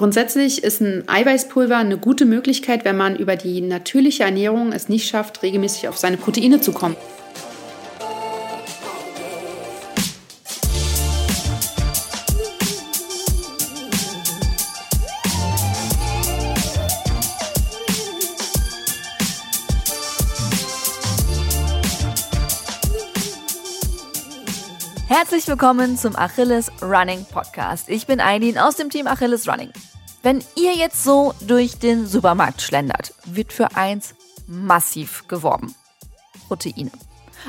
Grundsätzlich ist ein Eiweißpulver eine gute Möglichkeit, wenn man über die natürliche Ernährung es nicht schafft, regelmäßig auf seine Proteine zu kommen. Herzlich willkommen zum Achilles Running Podcast. Ich bin Eileen aus dem Team Achilles Running. Wenn ihr jetzt so durch den Supermarkt schlendert, wird für eins massiv geworben. Proteine.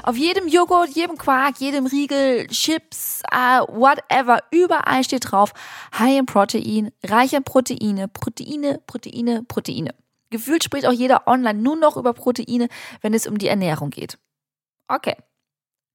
Auf jedem Joghurt, jedem Quark, jedem Riegel, Chips, uh, whatever, überall steht drauf, high in Protein, reich in Proteine, Proteine, Proteine, Proteine. Gefühlt spricht auch jeder online nur noch über Proteine, wenn es um die Ernährung geht. Okay,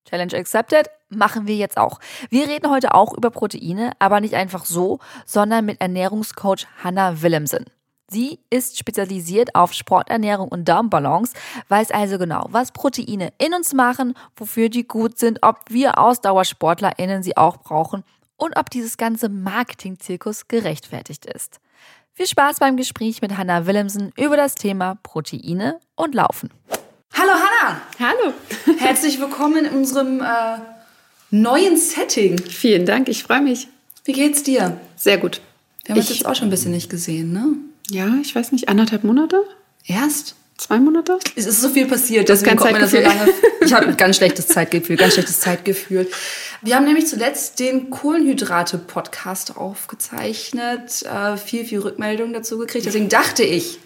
Challenge accepted, machen wir jetzt auch. Wir reden heute auch über Proteine, aber nicht einfach so, sondern mit Ernährungscoach Hannah Willemsen. Sie ist spezialisiert auf Sporternährung und Darmbalance, weiß also genau, was Proteine in uns machen, wofür die gut sind, ob wir AusdauersportlerInnen sie auch brauchen und ob dieses ganze Marketing-Zirkus gerechtfertigt ist. Viel Spaß beim Gespräch mit Hannah Willemsen über das Thema Proteine und Laufen. Hallo. Herzlich willkommen in unserem äh, neuen Setting. Vielen Dank, ich freue mich. Wie geht's dir? Sehr gut. Wir haben uns jetzt auch schon ein bisschen nicht gesehen, ne? Ja, ich weiß nicht, anderthalb Monate? Erst? Zwei Monate? Es ist so viel passiert, Das kommt mir das so lange. Ich habe ein ganz schlechtes Zeitgefühl, ganz schlechtes Zeitgefühl. Wir haben nämlich zuletzt den Kohlenhydrate-Podcast aufgezeichnet, äh, viel, viel Rückmeldungen dazu gekriegt. Deswegen dachte ich,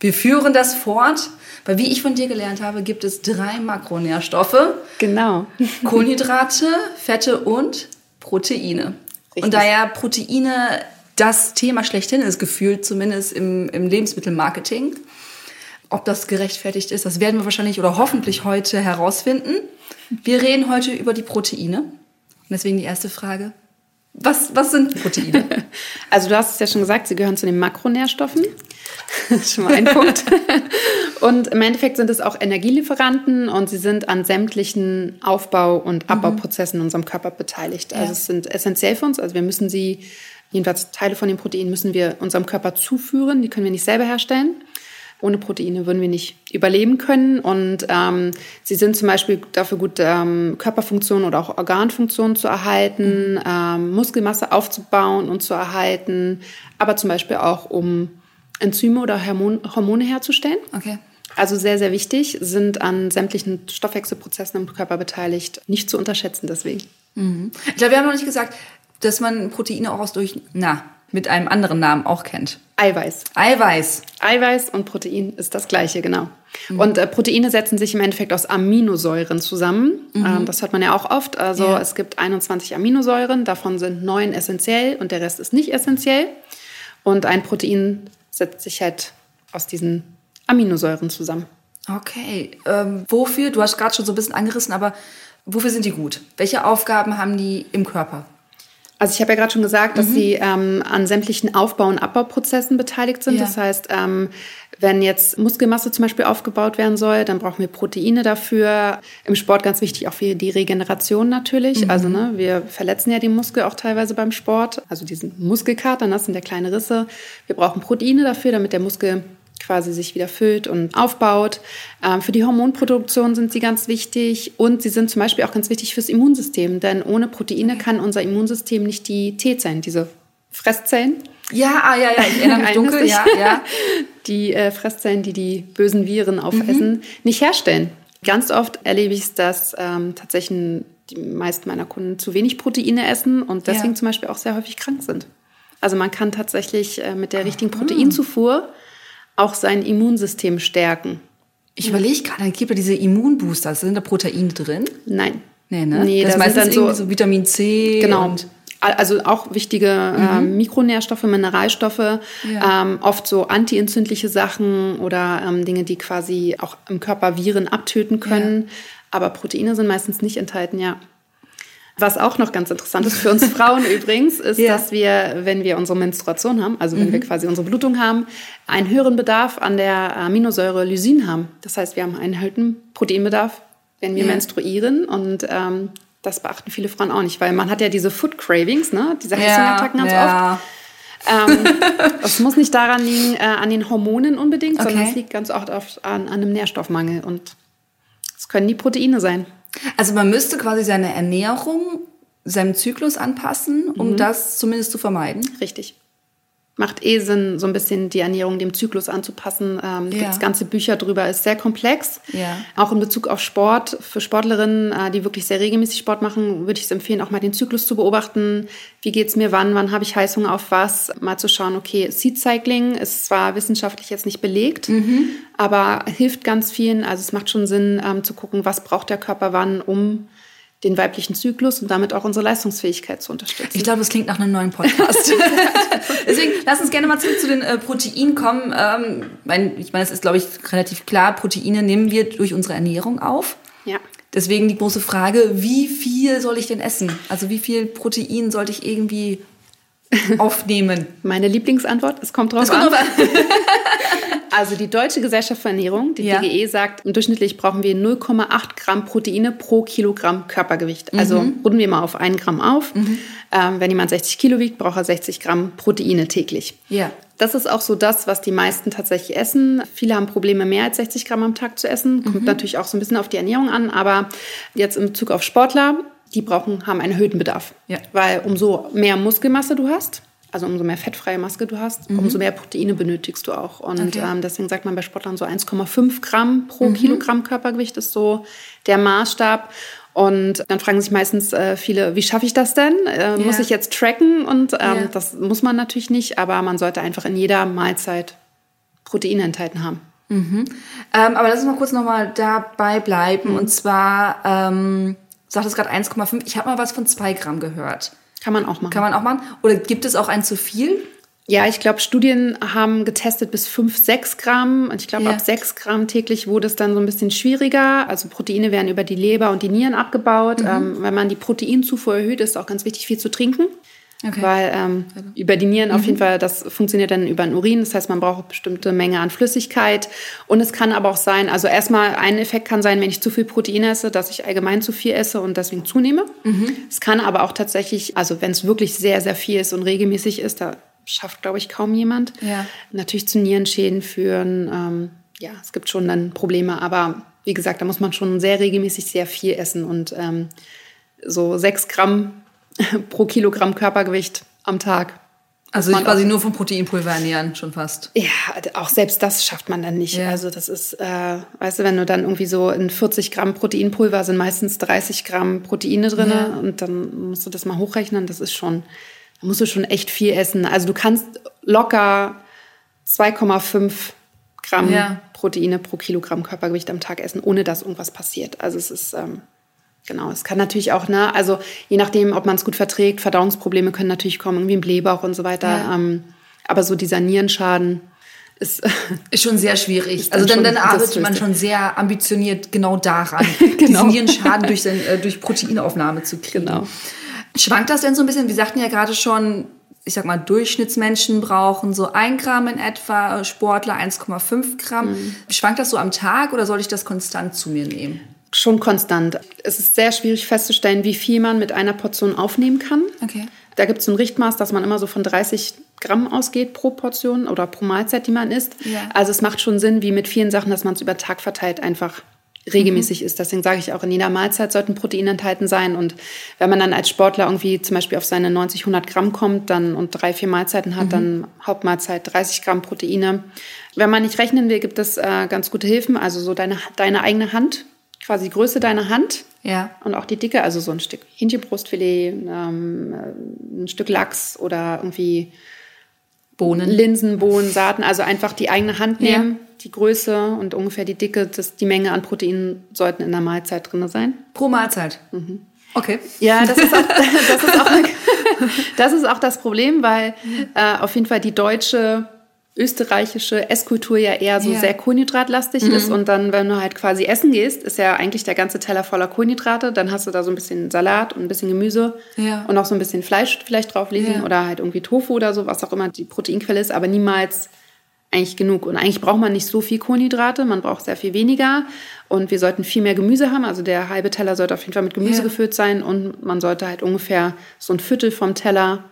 wir führen das fort, weil wie ich von dir gelernt habe, gibt es drei Makronährstoffe. Genau. Kohlenhydrate, Fette und Proteine. Richtig. Und da ja Proteine das Thema schlechthin ist, gefühlt zumindest im, im Lebensmittelmarketing, ob das gerechtfertigt ist, das werden wir wahrscheinlich oder hoffentlich heute herausfinden. Wir reden heute über die Proteine. Und deswegen die erste Frage. Was, was sind Proteine? Also du hast es ja schon gesagt, sie gehören zu den Makronährstoffen. Das ist schon mal ein Punkt. Und im Endeffekt sind es auch Energielieferanten und sie sind an sämtlichen Aufbau- und Abbauprozessen in unserem Körper beteiligt. Also Ja. es sind essentiell für uns. Also wir müssen sie, jedenfalls Teile von den Proteinen müssen wir unserem Körper zuführen. Die können wir nicht selber herstellen. Ohne Proteine würden wir nicht überleben können. Und ähm, sie sind zum Beispiel dafür gut, ähm, Körperfunktionen oder auch Organfunktionen zu erhalten, ähm, Muskelmasse aufzubauen und zu erhalten, aber zum Beispiel auch um Enzyme oder Hormon Hormone herzustellen. Okay. Also sehr, sehr wichtig, sind an sämtlichen Stoffwechselprozessen im Körper beteiligt. Nicht zu unterschätzen deswegen. Ich glaube, wir haben noch nicht gesagt, dass man Proteine auch aus durch, na, mit einem anderen Namen auch kennt. Eiweiß. Eiweiß. Eiweiß und Protein ist das gleiche, genau. Und äh, Proteine setzen sich im Endeffekt aus Aminosäuren zusammen. Ähm, das hört man ja auch oft. Also Ja. es gibt 21 Aminosäuren, davon sind neun essentiell und der Rest ist nicht essentiell. Und ein Protein setzt sich halt aus diesen Aminosäuren zusammen. Okay. Ähm, wofür, du hast gerade schon so ein bisschen angerissen, aber wofür sind die gut? Welche Aufgaben haben die im Körper? Also ich habe ja gerade schon gesagt, dass sie ähm, an sämtlichen Aufbau- und Abbauprozessen beteiligt sind. Ja. Das heißt, ähm, wenn jetzt Muskelmasse zum Beispiel aufgebaut werden soll, dann brauchen wir Proteine dafür. Im Sport ganz wichtig auch für die Regeneration natürlich. Also ne, wir verletzen ja den Muskel auch teilweise beim Sport. Also diesen Muskelkater, das sind ja kleine Risse. Wir brauchen Proteine dafür, damit der Muskel quasi sich wieder füllt und aufbaut. Ähm, für die Hormonproduktion sind sie ganz wichtig und sie sind zum Beispiel auch ganz wichtig fürs Immunsystem, denn ohne Proteine kann unser Immunsystem nicht die T-Zellen, diese Fresszellen, Ja, ah, ja, ja, ich erinnere mich dunkel, ja, ja. die äh, Fresszellen, die die bösen Viren aufessen, nicht herstellen. Ganz oft erlebe ich es, dass ähm, tatsächlich die meisten meiner Kunden zu wenig Proteine essen und deswegen Ja. zum Beispiel auch sehr häufig krank sind. Also man kann tatsächlich äh, mit der richtigen Proteinzufuhr auch sein Immunsystem stärken. Ich überlege gerade, dann gibt ja diese Immunbooster, sind da Proteine drin? Nein. Nee, ne? Nee, das da ist meistens sind dann so, so Vitamin C Genau. Also auch wichtige äh, Mikronährstoffe, Mineralstoffe, ähm, oft so antientzündliche Sachen oder ähm, Dinge, die quasi auch im Körper Viren abtöten können. Aber Proteine sind meistens nicht enthalten, ja. Was auch noch ganz interessant ist für uns Frauen übrigens, ist, Ja. dass wir, wenn wir unsere Menstruation haben, also wenn wir quasi unsere Blutung haben, einen höheren Bedarf an der Aminosäure Lysin haben. Das heißt, wir haben einen erhöhten Proteinbedarf, wenn wir Ja. menstruieren und ähm, das beachten viele Frauen auch nicht, weil man hat ja diese Food Cravings, ne? diese Heißhungerattacken ganz oft. Ähm, es muss nicht daran liegen, äh, an den Hormonen unbedingt, Okay. sondern es liegt ganz oft auf, an, an einem Nährstoffmangel. Und es können die Proteine sein. Also man müsste quasi seine Ernährung seinem Zyklus anpassen, um Mhm. das zumindest zu vermeiden. Richtig. Macht eh Sinn, so ein bisschen die Ernährung dem Zyklus anzupassen. Ähm, Ja. Gibt's ganze Bücher drüber, ist sehr komplex. Ja. Auch in Bezug auf Sport. Für Sportlerinnen, äh, die wirklich sehr regelmäßig Sport machen, würde ich es empfehlen, auch mal den Zyklus zu beobachten. Wie geht's mir wann? Wann habe ich Heißhunger auf was? Mal zu schauen, okay, Seed Cycling ist zwar wissenschaftlich jetzt nicht belegt, aber hilft ganz vielen. Also es macht schon Sinn, ähm, zu gucken, was braucht der Körper wann, um den weiblichen Zyklus und damit auch unsere Leistungsfähigkeit zu unterstützen. Ich glaube, das klingt nach einem neuen Podcast. Deswegen lass uns gerne mal zurück zu den äh, Proteinen kommen. Ähm, mein, ich meine, es ist, glaube ich, relativ klar, Proteine nehmen wir durch unsere Ernährung auf. ja. Deswegen die große Frage, wie viel soll ich denn essen? Also wie viel Protein sollte ich irgendwie aufnehmen? Meine Lieblingsantwort, es kommt drauf Das kommt an. drauf an. Also die Deutsche Gesellschaft für Ernährung, die Ja. DGE, sagt, durchschnittlich brauchen wir 0,8 Gramm Proteine pro Kilogramm Körpergewicht. Also runden wir mal auf 1 Gramm auf. Ähm, wenn jemand 60 Kilo wiegt, braucht er 60 Gramm Proteine täglich. Ja. Das ist auch so das, was die meisten tatsächlich essen. Viele haben Probleme, mehr als 60 Gramm am Tag zu essen. Kommt natürlich auch so ein bisschen auf die Ernährung an. Aber jetzt in Bezug auf Sportler, die brauchen, haben einen erhöhten Bedarf. Ja. Weil umso mehr Muskelmasse du hast, also umso mehr fettfreie Maske du hast, umso mehr Proteine benötigst du auch. Und Okay. ähm, deswegen sagt man bei Sportlern so 1,5 Gramm pro Kilogramm Körpergewicht ist so der Maßstab. Und dann fragen sich meistens äh, viele, wie schaffe ich das denn? Äh, Muss Ja. ich jetzt tracken? Und ähm, Ja. das muss man natürlich nicht, aber man sollte einfach in jeder Mahlzeit Proteine enthalten haben. Ähm, aber lass uns mal kurz nochmal dabei bleiben. Mhm. Und zwar, ähm, du sagtest gerade 1,5. Ich habe mal was von 2 Gramm gehört. Kann man auch machen. Kann man auch machen? Oder gibt es auch ein zu viel? Ja, ich glaube, Studien haben getestet bis 5, 6 Gramm. Und ich glaube, Ja. ab 6 Gramm täglich wurde es dann so ein bisschen schwieriger. Also Proteine werden über die Leber und die Nieren abgebaut. Mhm. Ähm, wenn man die Proteinzufuhr erhöht, ist auch ganz wichtig, viel zu trinken. Okay. Weil ähm, über die Nieren auf jeden Fall, das funktioniert dann über den Urin. Das heißt, man braucht eine bestimmte Menge an Flüssigkeit. Und es kann aber auch sein, also erstmal ein Effekt kann sein, wenn ich zu viel Protein esse, dass ich allgemein zu viel esse und deswegen zunehme. Es kann aber auch tatsächlich, also wenn es wirklich sehr, sehr viel ist und regelmäßig ist, da schafft, glaube ich, kaum jemand. Ja. Natürlich zu Nierenschäden führen. Ähm, ja, es gibt schon dann Probleme, aber wie gesagt, da muss man schon sehr regelmäßig sehr viel essen und ähm, so sechs Gramm pro Kilogramm Körpergewicht am Tag. Also Muss ich man quasi nur vom Proteinpulver ernähren, schon fast. Ja, auch selbst das schafft man dann nicht. Ja. Also das ist, äh, weißt du, wenn du dann irgendwie so in 40 Gramm Proteinpulver sind meistens 30 Gramm Proteine drin Ja. und dann musst du das mal hochrechnen. Das ist schon, da musst du schon echt viel essen. Also du kannst locker 2,5 Gramm Ja. Proteine pro Kilogramm Körpergewicht am Tag essen, ohne dass irgendwas passiert. Also es ist, ähm, genau, es kann natürlich auch, ne, also je nachdem, ob man es gut verträgt, Verdauungsprobleme können natürlich kommen, irgendwie im Blähbauch und so weiter. Ja. Ähm, aber so dieser Nierenschaden ist, Ist schon sehr schwierig. Also dann, dann arbeitet man schon sehr ambitioniert genau daran, Genau. diesen Nierenschaden durch, sein, äh, durch Proteinaufnahme zu kriegen. Genau. Schwankt das denn so ein bisschen? Wir sagten ja gerade schon, ich sag mal, Durchschnittsmenschen brauchen so ein Gramm in etwa, Sportler 1,5 Gramm. Mhm. Schwankt das so am Tag oder soll ich das konstant zu mir nehmen? Schon konstant. Es ist sehr schwierig festzustellen, wie viel man mit einer Portion aufnehmen kann. Okay. Da gibt es ein Richtmaß, dass man immer so von 30 Gramm ausgeht pro Portion oder pro Mahlzeit, die man isst. Ja. Also es macht schon Sinn, wie mit vielen Sachen, dass man es über Tag verteilt einfach regelmäßig isst. Deswegen sage ich auch, in jeder Mahlzeit sollten Proteine enthalten sein. Und wenn man dann als Sportler irgendwie zum Beispiel auf seine 90, 100 Gramm kommt dann und drei, vier Mahlzeiten hat, dann Hauptmahlzeit 30 Gramm Proteine. Wenn man nicht rechnen will, gibt es äh, ganz gute Hilfen. Also so deine, deine eigene Hand, quasi die Größe deiner Hand. Ja. Und auch die Dicke, also so ein Stück Hähnchenbrustfilet, ähm, äh, ein Stück Lachs oder irgendwie Bohnen. Linsen, Bohnen, Saaten. Also einfach die eigene Hand Ja. nehmen, die Größe und ungefähr die Dicke, das, die Menge an Proteinen sollten in der Mahlzeit drin sein. Pro Mahlzeit. Mhm. Okay. Ja, das ist auch das, ist auch, das, ist auch das Problem, weil äh, auf jeden Fall die deutsche österreichische Esskultur ja eher so Ja. sehr kohlenhydratlastig ist und dann, wenn du halt quasi essen gehst, ist ja eigentlich der ganze Teller voller Kohlenhydrate, dann hast du da so ein bisschen Salat und ein bisschen Gemüse Ja. und auch so ein bisschen Fleisch vielleicht drauf liegen Ja. oder halt irgendwie Tofu oder so, was auch immer die Proteinquelle ist, aber niemals eigentlich genug. Und eigentlich braucht man nicht so viel Kohlenhydrate, man braucht sehr viel weniger. Und wir sollten viel mehr Gemüse haben. Also der halbe Teller sollte auf jeden Fall mit Gemüse gefüllt sein. Und man sollte halt ungefähr so ein Viertel vom Teller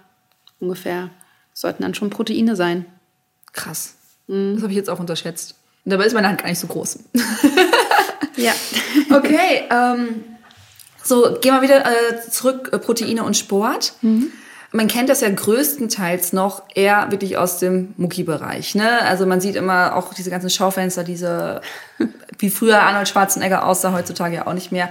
ungefähr sollten dann schon Proteine sein. Krass. Das habe ich jetzt auch unterschätzt. Und dabei ist meine Hand gar nicht so groß. Ja. Okay, ähm, so gehen wir wieder äh, zurück, äh, Proteine und Sport. Man kennt das ja größtenteils noch eher wirklich aus dem Mucki-Bereich. Ne? Also man sieht immer auch diese ganzen Schaufenster, diese, wie früher Arnold Schwarzenegger aussah, heutzutage ja auch nicht mehr,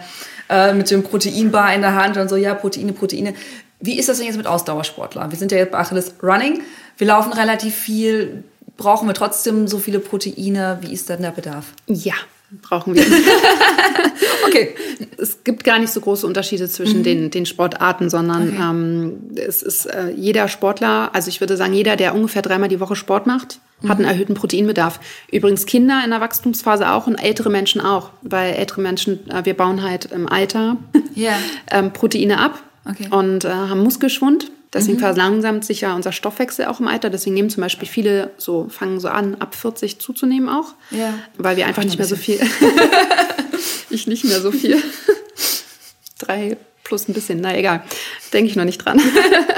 äh, mit dem Proteinbar in der Hand und so, ja, Proteine, Proteine. Wie ist das denn jetzt mit Ausdauersportlern? Wir sind ja jetzt bei Achilles Running, wir laufen relativ viel, brauchen wir trotzdem so viele Proteine? Wie ist dann der Bedarf? Ja, brauchen wir. Okay. es gibt gar nicht so große Unterschiede zwischen den, den Sportarten, sondern Okay. ähm, es ist äh, jeder Sportler, also ich würde sagen, jeder, der ungefähr dreimal die Woche Sport macht, hat einen erhöhten Proteinbedarf. Übrigens Kinder in der Wachstumsphase auch und ältere Menschen auch, weil ältere Menschen, äh, wir bauen halt im Alter Ja. ähm, Proteine ab Okay. und äh, haben Muskelschwund. Deswegen verlangsamt sich ja unser Stoffwechsel auch im Alter. Deswegen nehmen zum Beispiel viele so, fangen so an, ab 40 zuzunehmen auch. Ja. Weil wir einfach Ach, nicht mehr so viel. ich nicht mehr so viel. Drei plus ein bisschen, na egal. Denke ich noch nicht dran.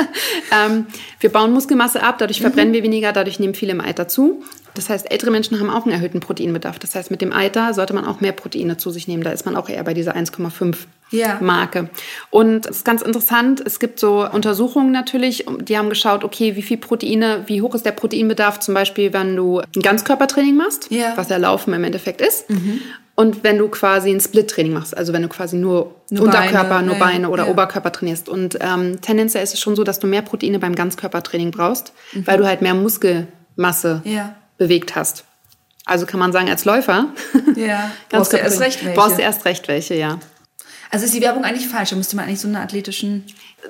ähm, wir bauen Muskelmasse ab, dadurch verbrennen wir weniger, dadurch nehmen viele im Alter zu. Das heißt, ältere Menschen haben auch einen erhöhten Proteinbedarf. Das heißt, mit dem Alter sollte man auch mehr Proteine zu sich nehmen. Da ist man auch eher bei dieser 1,5 Ja. Marke. Und es ist ganz interessant, es gibt so Untersuchungen natürlich, die haben geschaut, okay, wie viel Proteine, wie hoch ist der Proteinbedarf zum Beispiel, wenn du ein Ganzkörpertraining machst, Ja. was ja Laufen im Endeffekt ist. Und wenn du quasi ein Split-Training machst, also wenn du quasi nur, Nur Unterkörper, Beine, nur Beine oder ja. Oberkörper trainierst. Und ähm, tendenziell ist es schon so, dass du mehr Proteine beim Ganzkörpertraining brauchst, weil du halt mehr Muskelmasse Ja. bewegt hast. Also kann man sagen, als Läufer Ja. Brauchst du erst recht welche. Brauchst du erst recht welche, ja. Also ist die Werbung eigentlich falsch. Da müsste man eigentlich so einen athletischen.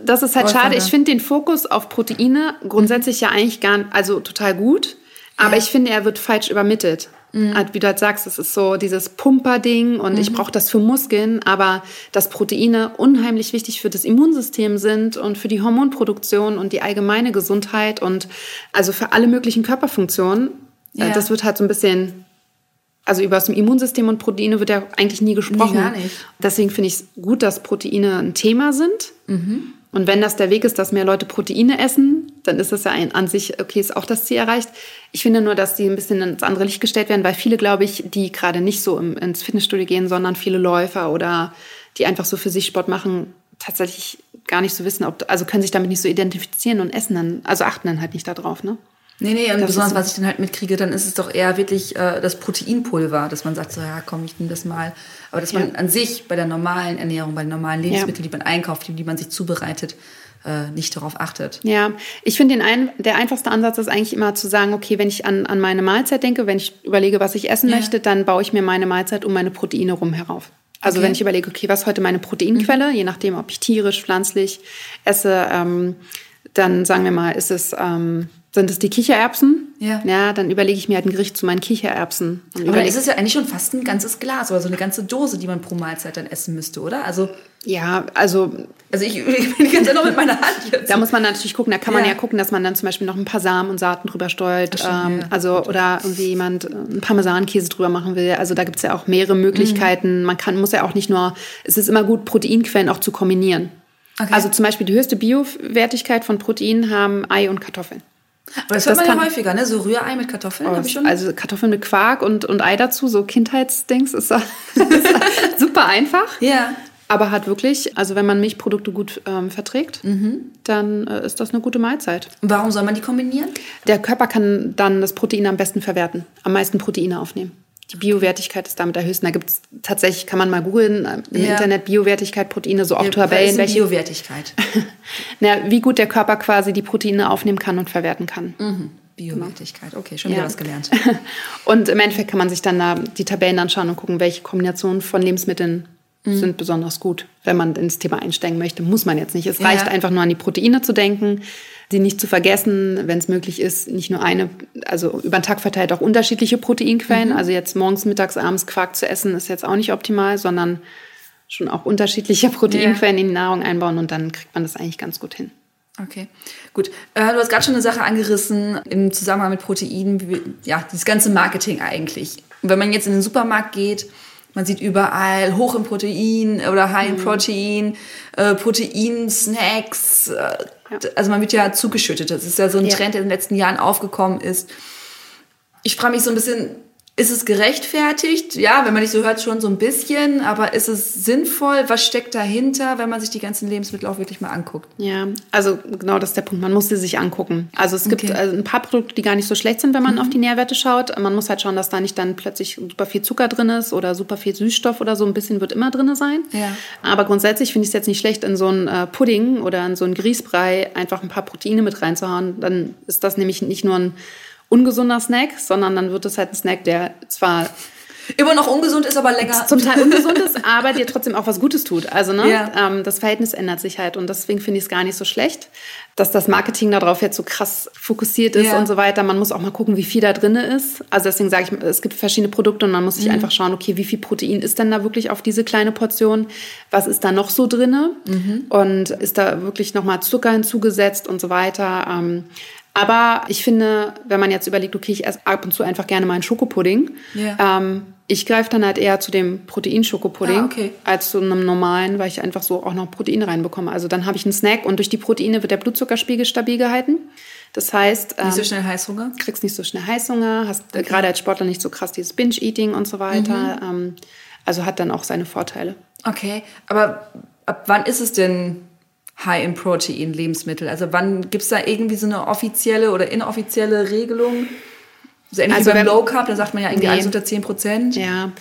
Das ist halt Läufer, schade. Ich finde den Fokus auf Proteine grundsätzlich ja eigentlich gar also total gut. Aber ich finde, er wird falsch übermittelt. Halt, Wie du halt sagst, es ist so dieses Pumper-Ding und ich brauche das für Muskeln, aber dass Proteine unheimlich wichtig für das Immunsystem sind und für die Hormonproduktion und die allgemeine Gesundheit und also für alle möglichen Körperfunktionen. Ja. Äh, Das wird halt so ein bisschen also über das Immunsystem und Proteine wird ja eigentlich nie gesprochen. gar nicht. Deswegen finde ich es gut, dass Proteine ein Thema sind. Und wenn das der Weg ist, dass mehr Leute Proteine essen, dann ist das ja ein, an sich, okay, ist auch das Ziel erreicht. Ich finde nur, dass die ein bisschen ins andere Licht gestellt werden, weil viele, glaube ich, die gerade nicht so im, ins Fitnessstudio gehen, sondern viele Läufer oder die einfach so für sich Sport machen, tatsächlich gar nicht so wissen, ob, also können sich damit nicht so identifizieren und essen dann, also achten dann halt nicht darauf, ne? Nee, nee, und Das besonders was ich dann halt mitkriege, dann ist es doch eher wirklich äh, das Proteinpulver, dass man sagt, so ja, komm, ich nehme das mal. Aber dass man Ja. an sich bei der normalen Ernährung, bei den normalen Lebensmitteln, die man einkauft, die, die man sich zubereitet, äh, nicht darauf achtet. Ja, ich finde den ein, der einfachste Ansatz ist eigentlich immer zu sagen, okay, wenn ich an, an meine Mahlzeit denke, wenn ich überlege, was ich essen Ja. möchte, dann baue ich mir meine Mahlzeit um meine Proteine rum herauf. Also Okay. wenn ich überlege, okay, was ist heute meine Proteinquelle, je nachdem, ob ich tierisch, pflanzlich esse, ähm, dann sagen wir mal, ist es, ähm, sind es die Kichererbsen? Ja. Ja, dann überlege ich mir halt ein Gericht zu meinen Kichererbsen. Und Aber dann ist es ja eigentlich schon fast ein ganzes Glas oder so eine ganze Dose, die man pro Mahlzeit dann essen müsste, oder? Also, ja, also also ich, ich bin Zeit noch mit meiner Hand jetzt. Da muss man natürlich gucken, da kann man Ja. ja gucken, dass man dann zum Beispiel noch ein paar Samen und Saaten drüber stimmt, ähm, ja. Also, oder irgendwie jemand äh, einen Parmesankäse drüber machen will. Also da gibt's ja auch mehrere Möglichkeiten. Man kann, muss ja auch nicht nur, es ist immer gut, Proteinquellen auch zu kombinieren. Okay. Also zum Beispiel die höchste Biowertigkeit von Proteinen haben Ei und Kartoffeln. Aber das hört das man ja häufiger, ne? So Rührei mit Kartoffeln, habe ich schon. Also Kartoffeln mit Quark und, und Ei dazu, so Kindheitsdings, ist, so- ist super einfach. ja. Aber hat wirklich, also wenn man Milchprodukte gut ähm, verträgt, Mhm. dann äh, ist das eine gute Mahlzeit. Warum soll man die kombinieren? Der Körper kann dann das Protein am besten verwerten, am meisten Proteine aufnehmen. Die Biowertigkeit ist damit erhöht. Da gibt es tatsächlich, kann man mal googeln, äh, im Ja. Internet Biowertigkeit, Proteine, so auch Was Tabellen, welche, Biowertigkeit. na, wie gut der Körper quasi die Proteine aufnehmen kann und verwerten kann. Biowertigkeit, okay, schon Ja. wieder was gelernt. Und im Endeffekt kann man sich dann da die Tabellen anschauen und gucken, welche Kombinationen von Lebensmitteln Mhm. sind besonders gut. Wenn man ins Thema einsteigen möchte, muss man jetzt nicht. Es Ja. reicht einfach nur an die Proteine zu denken, sie nicht zu vergessen, wenn es möglich ist, nicht nur eine, also über den Tag verteilt auch unterschiedliche Proteinquellen. Mhm. Also jetzt morgens, mittags, abends Quark zu essen, ist jetzt auch nicht optimal, sondern schon auch unterschiedliche Proteinquellen in die Nahrung einbauen und dann kriegt man das eigentlich ganz gut hin. Okay, gut. Äh, du hast gerade schon eine Sache angerissen im Zusammenhang mit Proteinen, wie, wir- ja, dieses ganze Marketing eigentlich. Und wenn man jetzt in den Supermarkt geht, man sieht überall hoch im Protein oder high in Protein, äh, Protein-Snacks, äh, Ja. Also man wird ja zugeschüttet. Das ist ja so ein Ja. Trend, der in den letzten Jahren aufgekommen ist. Ich frage mich so ein bisschen, ist es gerechtfertigt? Ja, wenn man nicht so hört, schon so ein bisschen. Aber ist es sinnvoll? Was steckt dahinter, wenn man sich die ganzen Lebensmittel auch wirklich mal anguckt? Ja, also genau das ist der Punkt. Man muss sie sich angucken. Also es gibt Okay. Mhm. also ein paar Produkte, die gar nicht so schlecht sind, wenn man auf die Nährwerte schaut. Man muss halt schauen, dass da nicht dann plötzlich super viel Zucker drin ist oder super viel Süßstoff oder so. Ein bisschen wird immer drin sein. Ja. Aber grundsätzlich finde ich es jetzt nicht schlecht, in so einen äh, Pudding oder in so einen Grießbrei einfach ein paar Proteine mit reinzuhauen. Dann ist das nämlich nicht nur ein ungesunder Snack, sondern dann wird es halt ein Snack, der zwar Immer noch ungesund ist, aber lecker. zum Teil ungesund ist, aber dir trotzdem auch was Gutes tut. Also ne, Ja. ähm, das Verhältnis ändert sich halt und deswegen finde ich es gar nicht so schlecht, dass das Marketing darauf jetzt so krass fokussiert ist Ja. und so weiter. Man muss auch mal gucken, wie viel da drin ist. Also deswegen sage ich, es gibt verschiedene Produkte und man Mhm. muss sich einfach schauen, okay, wie viel Protein ist denn da wirklich auf diese kleine Portion? Was ist da noch so drinne? Mhm. Und ist da wirklich nochmal Zucker hinzugesetzt und so weiter? Ähm, aber ich finde, wenn man jetzt überlegt, okay, ich esse ab und zu einfach gerne mal einen Schokopudding, Ja. ähm, ich greife dann halt eher zu dem Proteinschoko-Pudding Ah, okay. als zu einem normalen, weil ich einfach so auch noch Protein reinbekomme. Also dann habe ich einen Snack und durch die Proteine wird der Blutzuckerspiegel stabil gehalten. Das heißt, ähm, Nicht so schnell Heißhunger. kriegst nicht so schnell Heißhunger, hast äh, gerade als Sportler nicht so krass dieses Binge-Eating und so weiter. Mhm. Ähm, also hat dann auch seine Vorteile. Okay, aber ab wann ist es denn High in Protein Lebensmittel? Also wann gibt es da irgendwie so eine offizielle oder inoffizielle Regelung? So ähnlich Also wie beim Low Carb, da sagt man ja irgendwie Nee. alles unter 10 Prozent. Ja.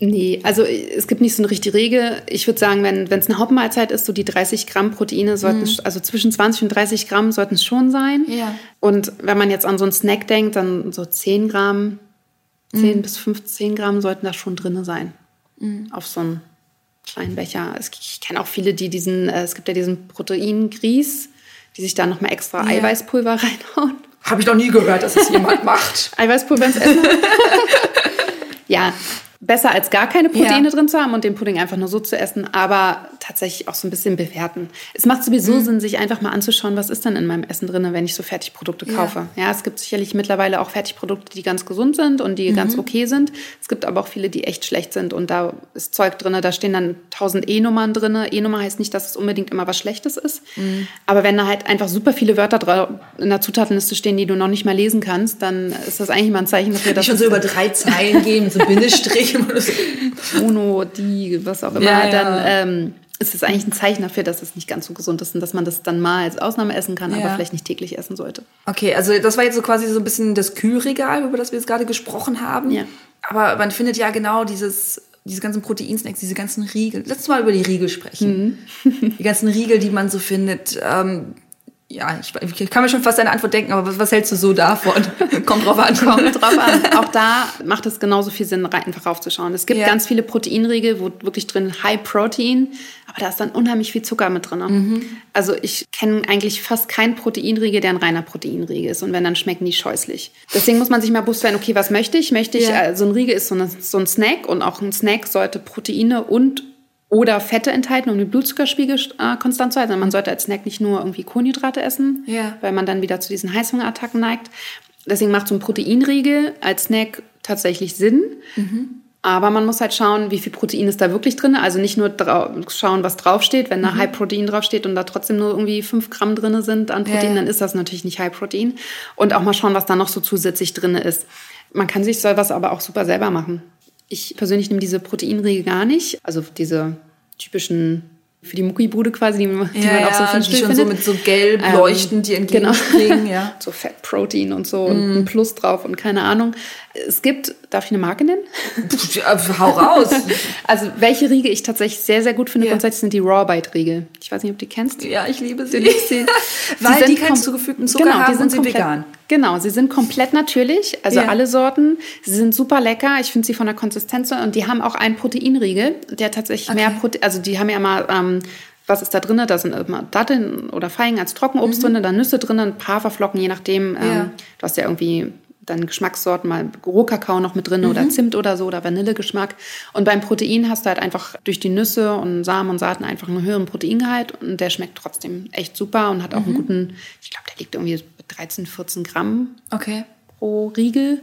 Nee, also es gibt nicht so eine richtige Regel. Ich würde sagen, wenn es eine Hauptmahlzeit ist, so die 30 Gramm Proteine sollten, es- also zwischen 20 und 30 Gramm sollten es schon sein. Ja. Und wenn man jetzt an so einen Snack denkt, dann so 10 Gramm, 10 bis 15 Gramm sollten da schon drinne sein. Auf so einen kleinen Becher. Es, ich kenne auch viele, die diesen, äh, es gibt ja diesen Proteingrieß, die sich da nochmal extra Ja. Eiweißpulver reinhauen. Habe ich noch nie gehört, dass das jemand macht. Eiweißpulver ins Essen. ja, besser als gar keine Proteine Ja. drin zu haben und den Pudding einfach nur so zu essen, aber tatsächlich auch so ein bisschen bewerten. Es macht sowieso Mhm. Sinn, sich einfach mal anzuschauen, was ist denn in meinem Essen drin, wenn ich so Fertigprodukte Ja. kaufe. Ja, es gibt sicherlich mittlerweile auch Fertigprodukte, die ganz gesund sind und Mhm. die ganz okay sind. Es gibt aber auch viele, die echt schlecht sind und da ist Zeug drin, da stehen dann 1000 E-Nummern drin. E-Nummer heißt nicht, dass es unbedingt immer was Schlechtes ist, Mhm. aber wenn da halt einfach super viele Wörter in der Zutatenliste stehen, die du noch nicht mal lesen kannst, dann ist das eigentlich mal ein Zeichen dafür, dass schon es so über drei Zeilen gehen, mit so Bindestrichen oder so. Mono, die, was auch immer, Ja, dann ähm, ist es eigentlich ein Zeichen dafür, dass es nicht ganz so gesund ist und dass man das dann mal als Ausnahme essen kann, aber vielleicht nicht täglich essen sollte. Okay, also das war jetzt so quasi so ein bisschen das Kühlregal, über das wir jetzt gerade gesprochen haben. Aber man findet ja genau dieses, diese ganzen Proteinsnacks, diese ganzen Riegel. Lass uns mal über die Riegel sprechen. Mhm. die ganzen Riegel, die man so findet. Ähm, ja, ich, ich kann mir schon fast eine Antwort denken, aber was, was hältst du so davon? Kommt drauf an. Kommt drauf an. Auch da macht es genauso viel Sinn, einfach raufzuschauen. Es gibt Ja. ganz viele Proteinriegel, wo wirklich drin High Protein, aber da ist dann unheimlich viel Zucker mit drin. Mhm. Also ich kenne eigentlich fast keinen Proteinriegel, der ein reiner Proteinriegel ist. Und wenn, dann schmecken die scheußlich. Deswegen muss man sich mal bewusst werden, okay, was möchte ich? Möchte ich, Ja. äh, so ein Riegel ist so, eine, so ein Snack und auch ein Snack sollte Proteine und oder Fette enthalten, um den Blutzuckerspiegel äh, konstant zu halten. Also Man sollte als Snack nicht nur irgendwie Kohlenhydrate essen, Ja. weil man dann wieder zu diesen Heißhungerattacken neigt. Deswegen macht so ein Proteinriegel als Snack tatsächlich Sinn. Aber man muss halt schauen, wie viel Protein ist da wirklich drin. Also nicht nur schauen, was draufsteht. Wenn da High Protein draufsteht und da trotzdem nur irgendwie 5 Gramm drin sind an Protein, Ja, ja. dann ist das natürlich nicht High Protein. Und auch mal schauen, was da noch so zusätzlich drin ist. Man kann sich sowas aber auch super selber machen. Ich persönlich nehme diese Proteinriegel gar nicht. Also diese typischen für die Muckibude quasi, die, man- die Ja, man auch so fünf die schon so mit so gelb Ähm, leuchtend dir genau. entgegenspringen, ja. so Fettprotein und so und ein Plus drauf und keine Ahnung. Es gibt, darf ich eine Marke nennen? Hau raus. Also welche Riegel ich tatsächlich sehr, sehr gut finde, Ja. grundsätzlich sind die Raw Bite Riegel. Ich weiß nicht, ob du die kennst. ja, ich liebe sie. Du sie. Weil die keinen zugefügten Zucker genau, haben die sind und sie komplett, vegan. Genau, sie sind komplett natürlich, also Ja. alle Sorten. Sie sind super lecker. Ich finde sie von der Konsistenz und die haben auch einen Proteinriegel, der tatsächlich mehr Protein, also die haben ja immer, ähm, was ist da drin? Da sind immer Datteln oder Feigen als Trockenobst drin, dann Nüsse drin, ein paar Haferflocken, je nachdem. Ähm, Mhm. Ja. Du hast ja irgendwie dann Geschmackssorten, mal Rohkakao noch mit drin Mhm. oder Zimt oder so oder Vanillegeschmack. Und beim Protein hast du halt einfach durch die Nüsse und Samen und Saaten einfach einen höheren Proteingehalt und der schmeckt trotzdem echt super und hat auch einen Mhm. guten, ich glaube, der liegt irgendwie bei 13, 14 Gramm Okay. pro Riegel.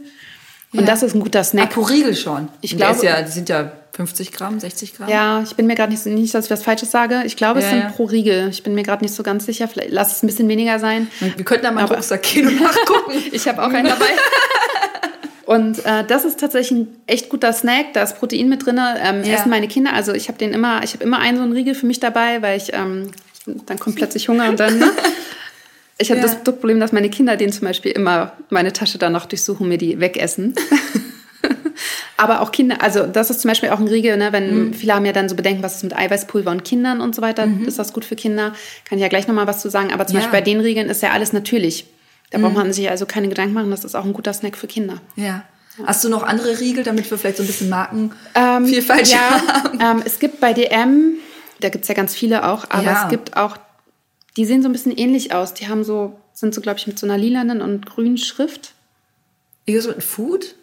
Und Ja. das ist ein guter Ah, Snack. pro Riegel schon. Ich glaube- ja, die sind ja 50 Gramm, 60 Gramm? Ja, ich bin mir gerade nicht, nicht, dass ich was Falsches sage. Ich glaube, es Ja, sind ja. pro Riegel. Ich bin mir gerade nicht so ganz sicher. Vielleicht lass es ein bisschen weniger sein. Wir könnten da mal Aber- Rucksack gehen und nachgucken. Ich habe auch einen dabei. Und äh, das ist tatsächlich ein echt guter Snack. Da ist Protein mit drin. Ähm, Ja. Essen meine Kinder. Also ich habe den immer, ich habe immer einen so einen Riegel für mich dabei, weil ich ähm, dann kommt plötzlich Hunger und dann. Ne? Ich habe Ja. das Problem, dass meine Kinder den zum Beispiel immer meine Tasche danach durchsuchen, mir die wegessen. Aber auch Kinder, also das ist zum Beispiel auch ein Riegel, ne, wenn viele haben ja dann so Bedenken, was ist mit Eiweißpulver und Kindern und so weiter, ist das gut für Kinder? Kann ich ja gleich nochmal was zu sagen. Aber zum Ja. Beispiel bei den Riegeln ist ja alles natürlich. Da braucht man sich also keine Gedanken machen, das ist auch ein guter Snack für Kinder. Ja. Hast du noch andere Riegel, damit wir vielleicht so ein bisschen Markenvielfalt ja, haben? ähm, es gibt bei DM, da gibt es ja ganz viele auch, aber Ja. es gibt auch, die sehen so ein bisschen ähnlich aus. Die haben so, sind so, glaube ich, mit so einer lilanen und grünen Schrift. Irgendwas mit Food?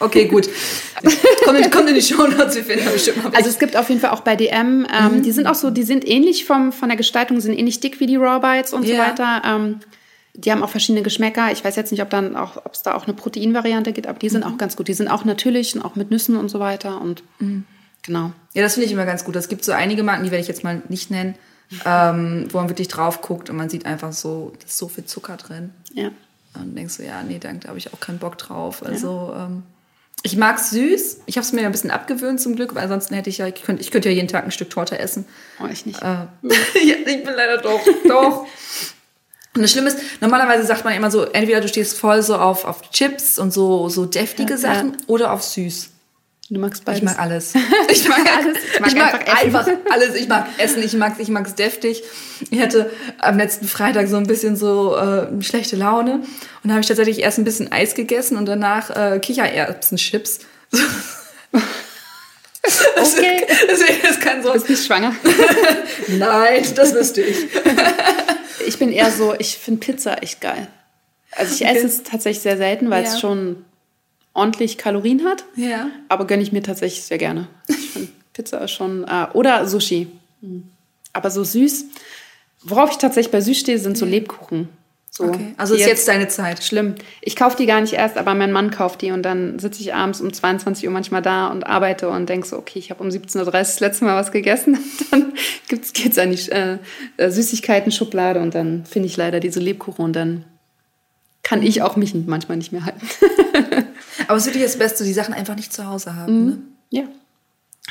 Okay, gut. kommt, in, kommt in die Show Notes, wir finden da bestimmt mal Also es gibt auf jeden Fall auch bei DM, ähm, die sind auch so, die sind ähnlich vom, von der Gestaltung, sind ähnlich dick wie die Raw Bites und so Ja. weiter. Ähm, die haben auch verschiedene Geschmäcker. Ich weiß jetzt nicht, ob dann auch, ob es da auch eine Proteinvariante gibt, aber die sind auch ganz gut. Die sind auch natürlich und auch mit Nüssen und so weiter und genau. Ja, das finde ich immer ganz gut. Es gibt so einige Marken, die werde ich jetzt mal nicht nennen, ähm, wo man wirklich drauf guckt und man sieht einfach so, da ist so viel Zucker drin. Ja. Und denkst du, ja, nee, danke, da habe ich auch keinen Bock drauf. Also, ähm, ich mag süß. Ich habe es mir ein bisschen abgewöhnt zum Glück, weil ansonsten hätte ich ja, ich könnte ich könnte ja jeden Tag ein Stück Torte essen. Oh, ich nicht. Äh, ja, ich bin leider doch, doch. Und das Schlimme ist, normalerweise sagt man immer so, entweder du stehst voll so auf, auf Chips und so, so deftige Ja, Sachen ja. oder auf süß. Du magst beides. Ich mag alles. Ich mag alles. Ich mag, Ich mag einfach einfach alles. Ich mag Essen, ich mag ich mag's deftig. Ich hatte am letzten Freitag so ein bisschen so äh, schlechte Laune und da habe ich tatsächlich erst ein bisschen Eis gegessen und danach äh, Kichererbsenchips. Okay. Deswegen, das kann so. Du bist nicht schwanger. Nein, das wüsste ich. Ich bin eher so, ich finde Pizza echt geil. Also ich esse es tatsächlich sehr selten, weil Ja. es schon ordentlich Kalorien hat. Ja. Aber gönne ich mir tatsächlich sehr gerne. Ich finde Pizza ist schon. Äh, oder Sushi. Mhm. Aber so süß. Worauf ich tatsächlich bei süß stehe, sind so Lebkuchen. So, Okay. Also ist jetzt deine Zeit. schlimm. Ich kaufe die gar nicht erst, aber mein Mann kauft die und dann sitze ich abends um 22 Uhr manchmal da und arbeite und denke so, okay, ich habe um 17.30 Uhr das letzte Mal was gegessen. Und dann gibt's, geht's an die äh, äh, Süßigkeiten-Schublade und dann finde ich leider diese Lebkuchen und dann kann ich auch mich manchmal nicht mehr halten. Aber es ist wirklich das Beste, die Sachen einfach nicht zu Hause haben. Ne? ja.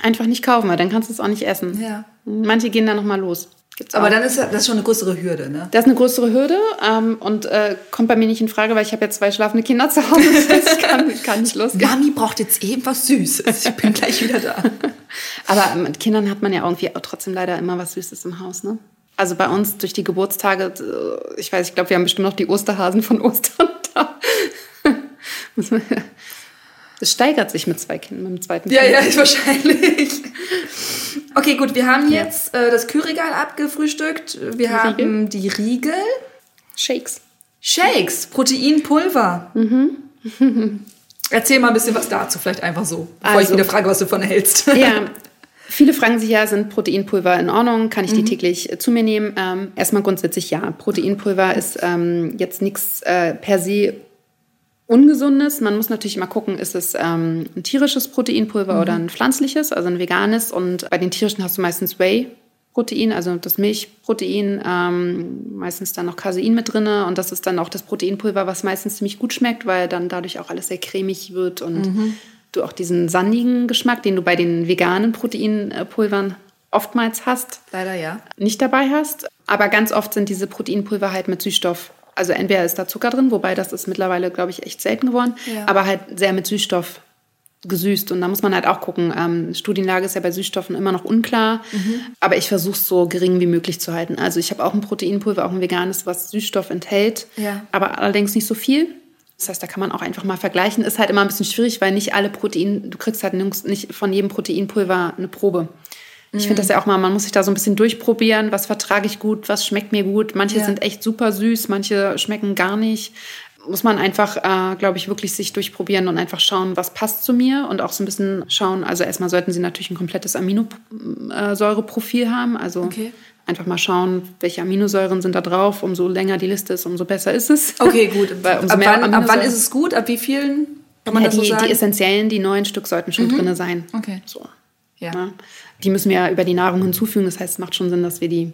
Einfach nicht kaufen, weil dann kannst du es auch nicht essen. Ja. Manche gehen dann nochmal los. Gibt's Aber auch. dann ist das ist schon eine größere Hürde, ne? Das ist eine größere Hürde ähm, und äh, kommt bei mir nicht in Frage, weil ich habe ja zwei schlafende Kinder zu Hause. Das kann, kann nicht losgehen. Mami braucht jetzt eben was Süßes. Ich bin gleich wieder da. Aber mit Kindern hat man ja irgendwie trotzdem leider immer was Süßes im Haus, ne? Also bei uns durch die Geburtstage, äh, ich weiß, ich glaube, wir haben bestimmt noch die Osterhasen von Ostern da. Es steigert sich mit zwei Kindern, mit dem zweiten Ja, Kind. ja, ist wahrscheinlich. Okay, gut, wir haben jetzt äh, das Kühlregal abgefrühstückt. Wir haben die Riegel. Shakes. Shakes, Proteinpulver. Erzähl mal ein bisschen was dazu, vielleicht einfach so, bevor ich Also- wieder frage, was du davon hältst. Ja, viele fragen sich ja, sind Proteinpulver in Ordnung? Kann ich die täglich äh, zu mir nehmen? Ähm, erstmal grundsätzlich ja. Proteinpulver ist ähm, jetzt nichts äh, per se Ungesundes. Man muss natürlich immer gucken, ist es ähm, ein tierisches Proteinpulver oder ein pflanzliches, also ein veganes. Und bei den tierischen hast du meistens Whey-Protein, also das Milchprotein, ähm, meistens dann noch Casein mit drinne. Und das ist dann auch das Proteinpulver, was meistens ziemlich gut schmeckt, weil dann dadurch auch alles sehr cremig wird und du auch diesen sandigen Geschmack, den du bei den veganen Proteinpulvern oftmals hast, Leider ja. nicht dabei hast. Aber ganz oft sind diese Proteinpulver halt mit Süßstoff. Also entweder ist da Zucker drin, wobei das ist mittlerweile, glaube ich, echt selten geworden, Ja. aber halt sehr mit Süßstoff gesüßt. Und da muss man halt auch gucken. Ähm, Studienlage ist ja bei Süßstoffen immer noch unklar, Mhm. aber ich versuche es so gering wie möglich zu halten. Also ich habe auch ein Proteinpulver, auch ein veganes, was Süßstoff enthält, Ja. aber allerdings nicht so viel. Das heißt, da kann man auch einfach mal vergleichen. Ist halt immer ein bisschen schwierig, weil nicht alle Protein, du kriegst halt nirgends- nicht von jedem Proteinpulver eine Probe. Ich Mhm. finde das ja auch mal, man muss sich da so ein bisschen durchprobieren, was vertrage ich gut, was schmeckt mir gut. Manche Ja. sind echt super süß, manche schmecken gar nicht. Muss man einfach, äh, glaube ich, wirklich sich durchprobieren und einfach schauen, was passt zu mir und auch so ein bisschen schauen. Also erstmal sollten sie natürlich ein komplettes Aminosäureprofil haben. Also Okay. einfach mal schauen, welche Aminosäuren sind da drauf. Umso länger die Liste ist, umso besser ist es. Okay, gut. Ab, mehr wann, ab wann ist es gut? Ab wie vielen? Kann man ja, das so die, sagen? Mhm. die essentiellen, die neun Stück sollten schon drinne sein. Okay. So. Ja. Ne? Die müssen wir ja über die Nahrung hinzufügen. Das heißt, es macht schon Sinn, dass wir die.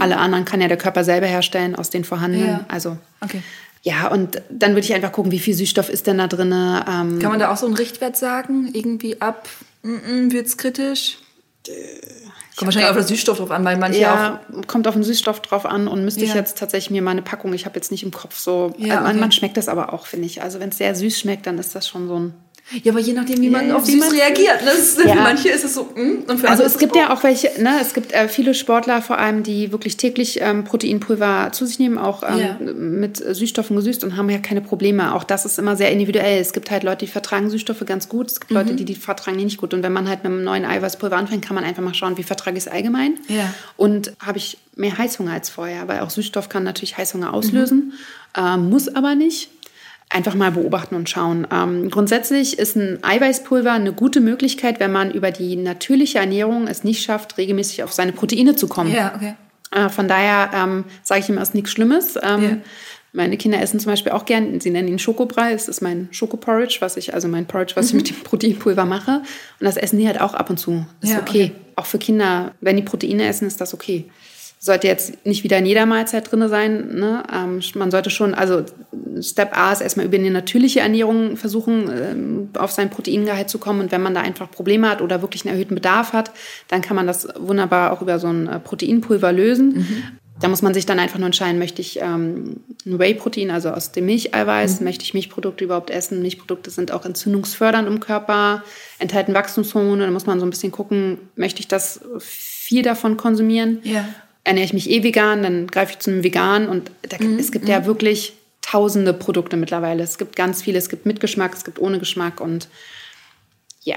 Alle anderen kann ja der Körper selber herstellen aus den vorhandenen. Mhm. Ja. Also Okay. ja, und dann würde ich einfach gucken, wie viel Süßstoff ist denn da drin. Ähm, Kann man da auch so einen Richtwert sagen? Irgendwie ab mm, wird es kritisch? Kommt wahrscheinlich auf den Süßstoff drauf an, weil manche ja, kommt auf den Süßstoff drauf an und müsste ich Ja. jetzt tatsächlich mir mal eine Packung, ich habe jetzt nicht im Kopf so, Ja, man, okay. man schmeckt das aber auch, finde ich. Also wenn es sehr süß schmeckt, dann ist das schon so ein... Ja, aber je nachdem, wie man Ja, auf süß man- reagiert. Ne? Für Ja. manche ist es so, mm, und für Also es ist gibt oh. ja auch welche, ne, es gibt äh, viele Sportler vor allem, die wirklich täglich ähm, Proteinpulver zu sich nehmen, auch ähm, Ja. mit Süßstoffen gesüßt und haben ja keine Probleme. Auch das ist immer sehr individuell. Es gibt halt Leute, die vertragen Süßstoffe ganz gut, es gibt Mhm. Leute, die die vertragen die nicht gut. Und wenn man halt mit einem neuen Eiweißpulver anfängt, kann man einfach mal schauen, wie vertrage ich es allgemein. Ja. Und habe ich mehr Heißhunger als vorher, weil auch Süßstoff kann natürlich Heißhunger Mhm. auslösen, ähm, muss aber nicht. Einfach mal beobachten und schauen. Ähm, grundsätzlich ist ein Eiweißpulver eine gute Möglichkeit, wenn man über die natürliche Ernährung es nicht schafft, regelmäßig auf seine Proteine zu kommen. Ja, okay. Äh, von daher ähm, sage ich immer, es ist nichts Schlimmes. Ähm, Ja. Meine Kinder essen zum Beispiel auch gern, sie nennen ihn Schokobrei, es ist mein Schokoporridge, was ich, also mein Porridge, was ich mit dem Proteinpulver mache. Und das essen die halt auch ab und zu. Ist Ja, okay. okay. Auch für Kinder, wenn die Proteine essen, ist das okay. Sollte jetzt nicht wieder in jeder Mahlzeit drin sein. Ne? Ähm, man sollte schon, also Step A ist erstmal über eine natürliche Ernährung versuchen, ähm, auf sein Proteingehalt zu kommen. Und wenn man da einfach Probleme hat oder wirklich einen erhöhten Bedarf hat, dann kann man das wunderbar auch über so ein äh, Proteinpulver lösen. Da muss man sich dann einfach nur entscheiden, möchte ich ähm, ein Whey-Protein, also aus dem Milcheiweiß, möchte ich Milchprodukte überhaupt essen? Milchprodukte sind auch entzündungsfördernd im Körper, enthalten Wachstumshormone. Da muss man so ein bisschen gucken, möchte ich das viel davon konsumieren? Ja. Ernähre ich mich eh vegan, dann greife ich zu einem Vegan. Und da, es gibt ja wirklich tausende Produkte mittlerweile. Es gibt ganz viele, es gibt mit Geschmack, es gibt ohne Geschmack und ja,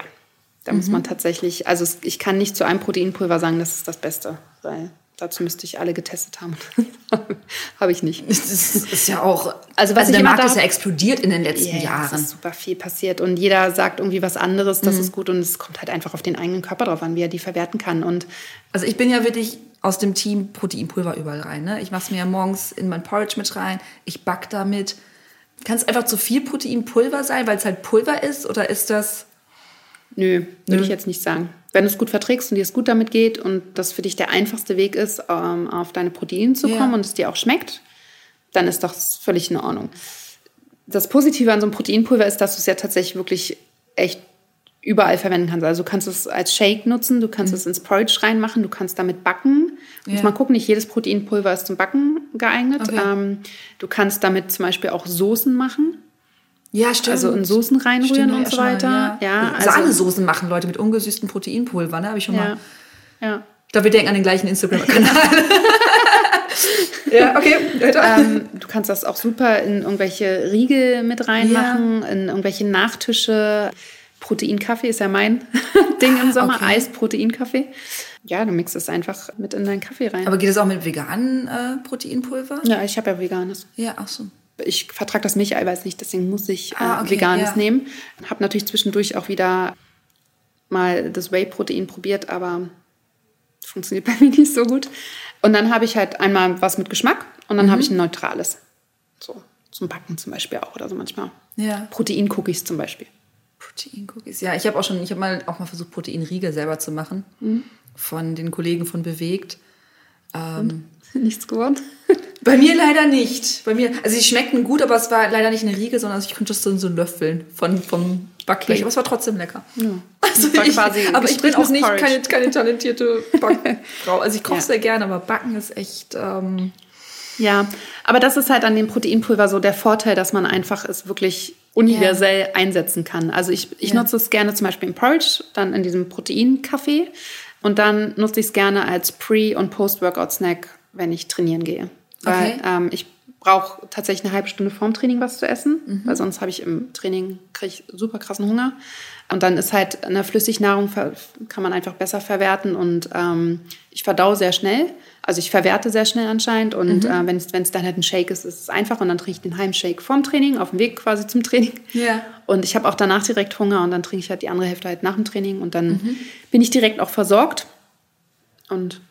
da muss man tatsächlich, also ich kann nicht zu einem Proteinpulver sagen, das ist das Beste, weil dazu müsste ich alle getestet haben. Habe ich nicht. Das ist, ja auch. Also, was ich der Markt ist ja explodiert in den letzten Es Jahren. ist super viel passiert und jeder sagt irgendwie was anderes, das ist gut und es kommt halt einfach auf den eigenen Körper drauf an, wie er die verwerten kann und Also ich bin ja wirklich aus dem Team Proteinpulver überall rein. Ne? Ich mache es mir ja morgens in mein Porridge mit rein. Ich back damit. Kann es einfach zu viel Proteinpulver sein, weil es halt Pulver ist? Oder ist das... Nö, würde ich jetzt nicht sagen. Wenn du es gut verträgst und dir es gut damit geht und das für dich der einfachste Weg ist, ähm, auf deine Proteine zu Ja. kommen und es dir auch schmeckt, dann ist das völlig in Ordnung. Das Positive an so einem Proteinpulver ist, dass du es ja tatsächlich wirklich echt überall verwenden kannst. Also du kannst es als Shake nutzen, du kannst es ins Porridge reinmachen, du kannst damit backen. Muss Ja. man gucken, nicht jedes Proteinpulver ist zum Backen geeignet. Okay. Ähm, du kannst damit zum Beispiel auch Soßen machen. Ja, stimmt. Also in Soßen reinrühren Stimmt, und ja, so schon mal, weiter. Ja, Ja, also- Sahnesoßen machen Leute mit ungesüßtem Proteinpulver, ne? Habe ich schon Ja. mal. ja. Ich glaube, wir denken an den gleichen Instagram-Kanal. ja, okay. weiter. ähm, du kannst das auch super in irgendwelche Riegel mit reinmachen, in irgendwelche Nachtische. Proteinkaffee ist ja mein Ding im Sommer, Okay. Eis-Proteinkaffee. Ja, du mixst es einfach mit in deinen Kaffee rein. Aber geht es auch mit veganen äh, Proteinpulver? ja, ich habe ja veganes. Ja, ach so. Ich vertrage das Milcheiweiß nicht, deswegen muss ich äh, Ah, okay, veganes ja. nehmen. Habe natürlich zwischendurch auch wieder mal das Whey-Protein probiert, aber funktioniert bei mir nicht so gut. Und dann habe ich halt einmal was mit Geschmack und dann Mhm. habe ich ein neutrales. So, zum Backen zum Beispiel auch oder so manchmal. Ja. Protein-Cookies zum Beispiel. Protein-Cookies. Ja, ich habe auch schon, ich habe mal auch mal versucht, Proteinriegel selber zu machen. Von den Kollegen von Bewegt. Ähm, Nichts geworden. Bei mir leider nicht. Bei mir, also sie schmeckten gut, aber es war leider nicht eine Riegel, sondern ich konnte es so löffeln von, vom Backblech. Aber es war trotzdem lecker. Ja. Also ich, quasi aber ich bin auch nicht keine, keine talentierte Backfrau. Also ich koche Ja. sehr gerne, aber Backen ist echt. Ähm, Ja, aber das ist halt an dem Proteinpulver so der Vorteil, dass man einfach es wirklich universell einsetzen kann. Also ich, ich Ja. nutze es gerne zum Beispiel im Porridge, dann in diesem Proteinkaffee und dann nutze ich es gerne als Pre- und Post-Workout-Snack, wenn ich trainieren gehe. Weil Okay. ähm, ich brauche tatsächlich eine halbe Stunde vorm Training was zu essen, Mhm. weil sonst habe ich im Training kriege ich super krassen Hunger. Und dann ist halt eine Flüssignahrung kann man einfach besser verwerten und ähm, ich verdau sehr schnell. Also ich verwerte sehr schnell anscheinend und Mhm. äh, wenn es wenn es dann halt ein Shake ist, ist es einfach und dann trinke ich den Heimshake vorm Training, auf dem Weg quasi zum Training. Ja. Und ich habe auch danach direkt Hunger und dann trinke ich halt die andere Hälfte halt nach dem Training und dann Mhm. bin ich direkt auch versorgt und,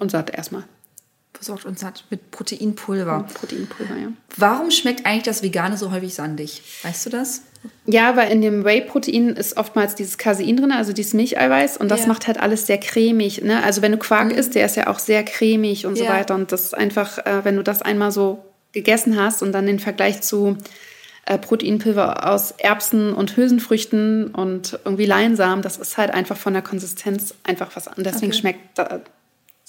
und satt erstmal. Versorgt uns hat mit Proteinpulver. Proteinpulver, ja. Warum schmeckt eigentlich das Vegane so häufig sandig? Weißt du das? Ja, weil in dem Whey-Protein ist oftmals dieses Casein drin, also dieses Milcheiweiß. Und das Ja. macht halt alles sehr cremig. Ne? Also wenn du Quark Mhm. isst, der ist ja auch sehr cremig und so Ja. weiter. Und das ist einfach, äh, wenn du das einmal so gegessen hast und dann den Vergleich zu äh, Proteinpulver aus Erbsen und Hülsenfrüchten und irgendwie Leinsamen, das ist halt einfach von der Konsistenz einfach was anderes. Deswegen Okay. schmeckt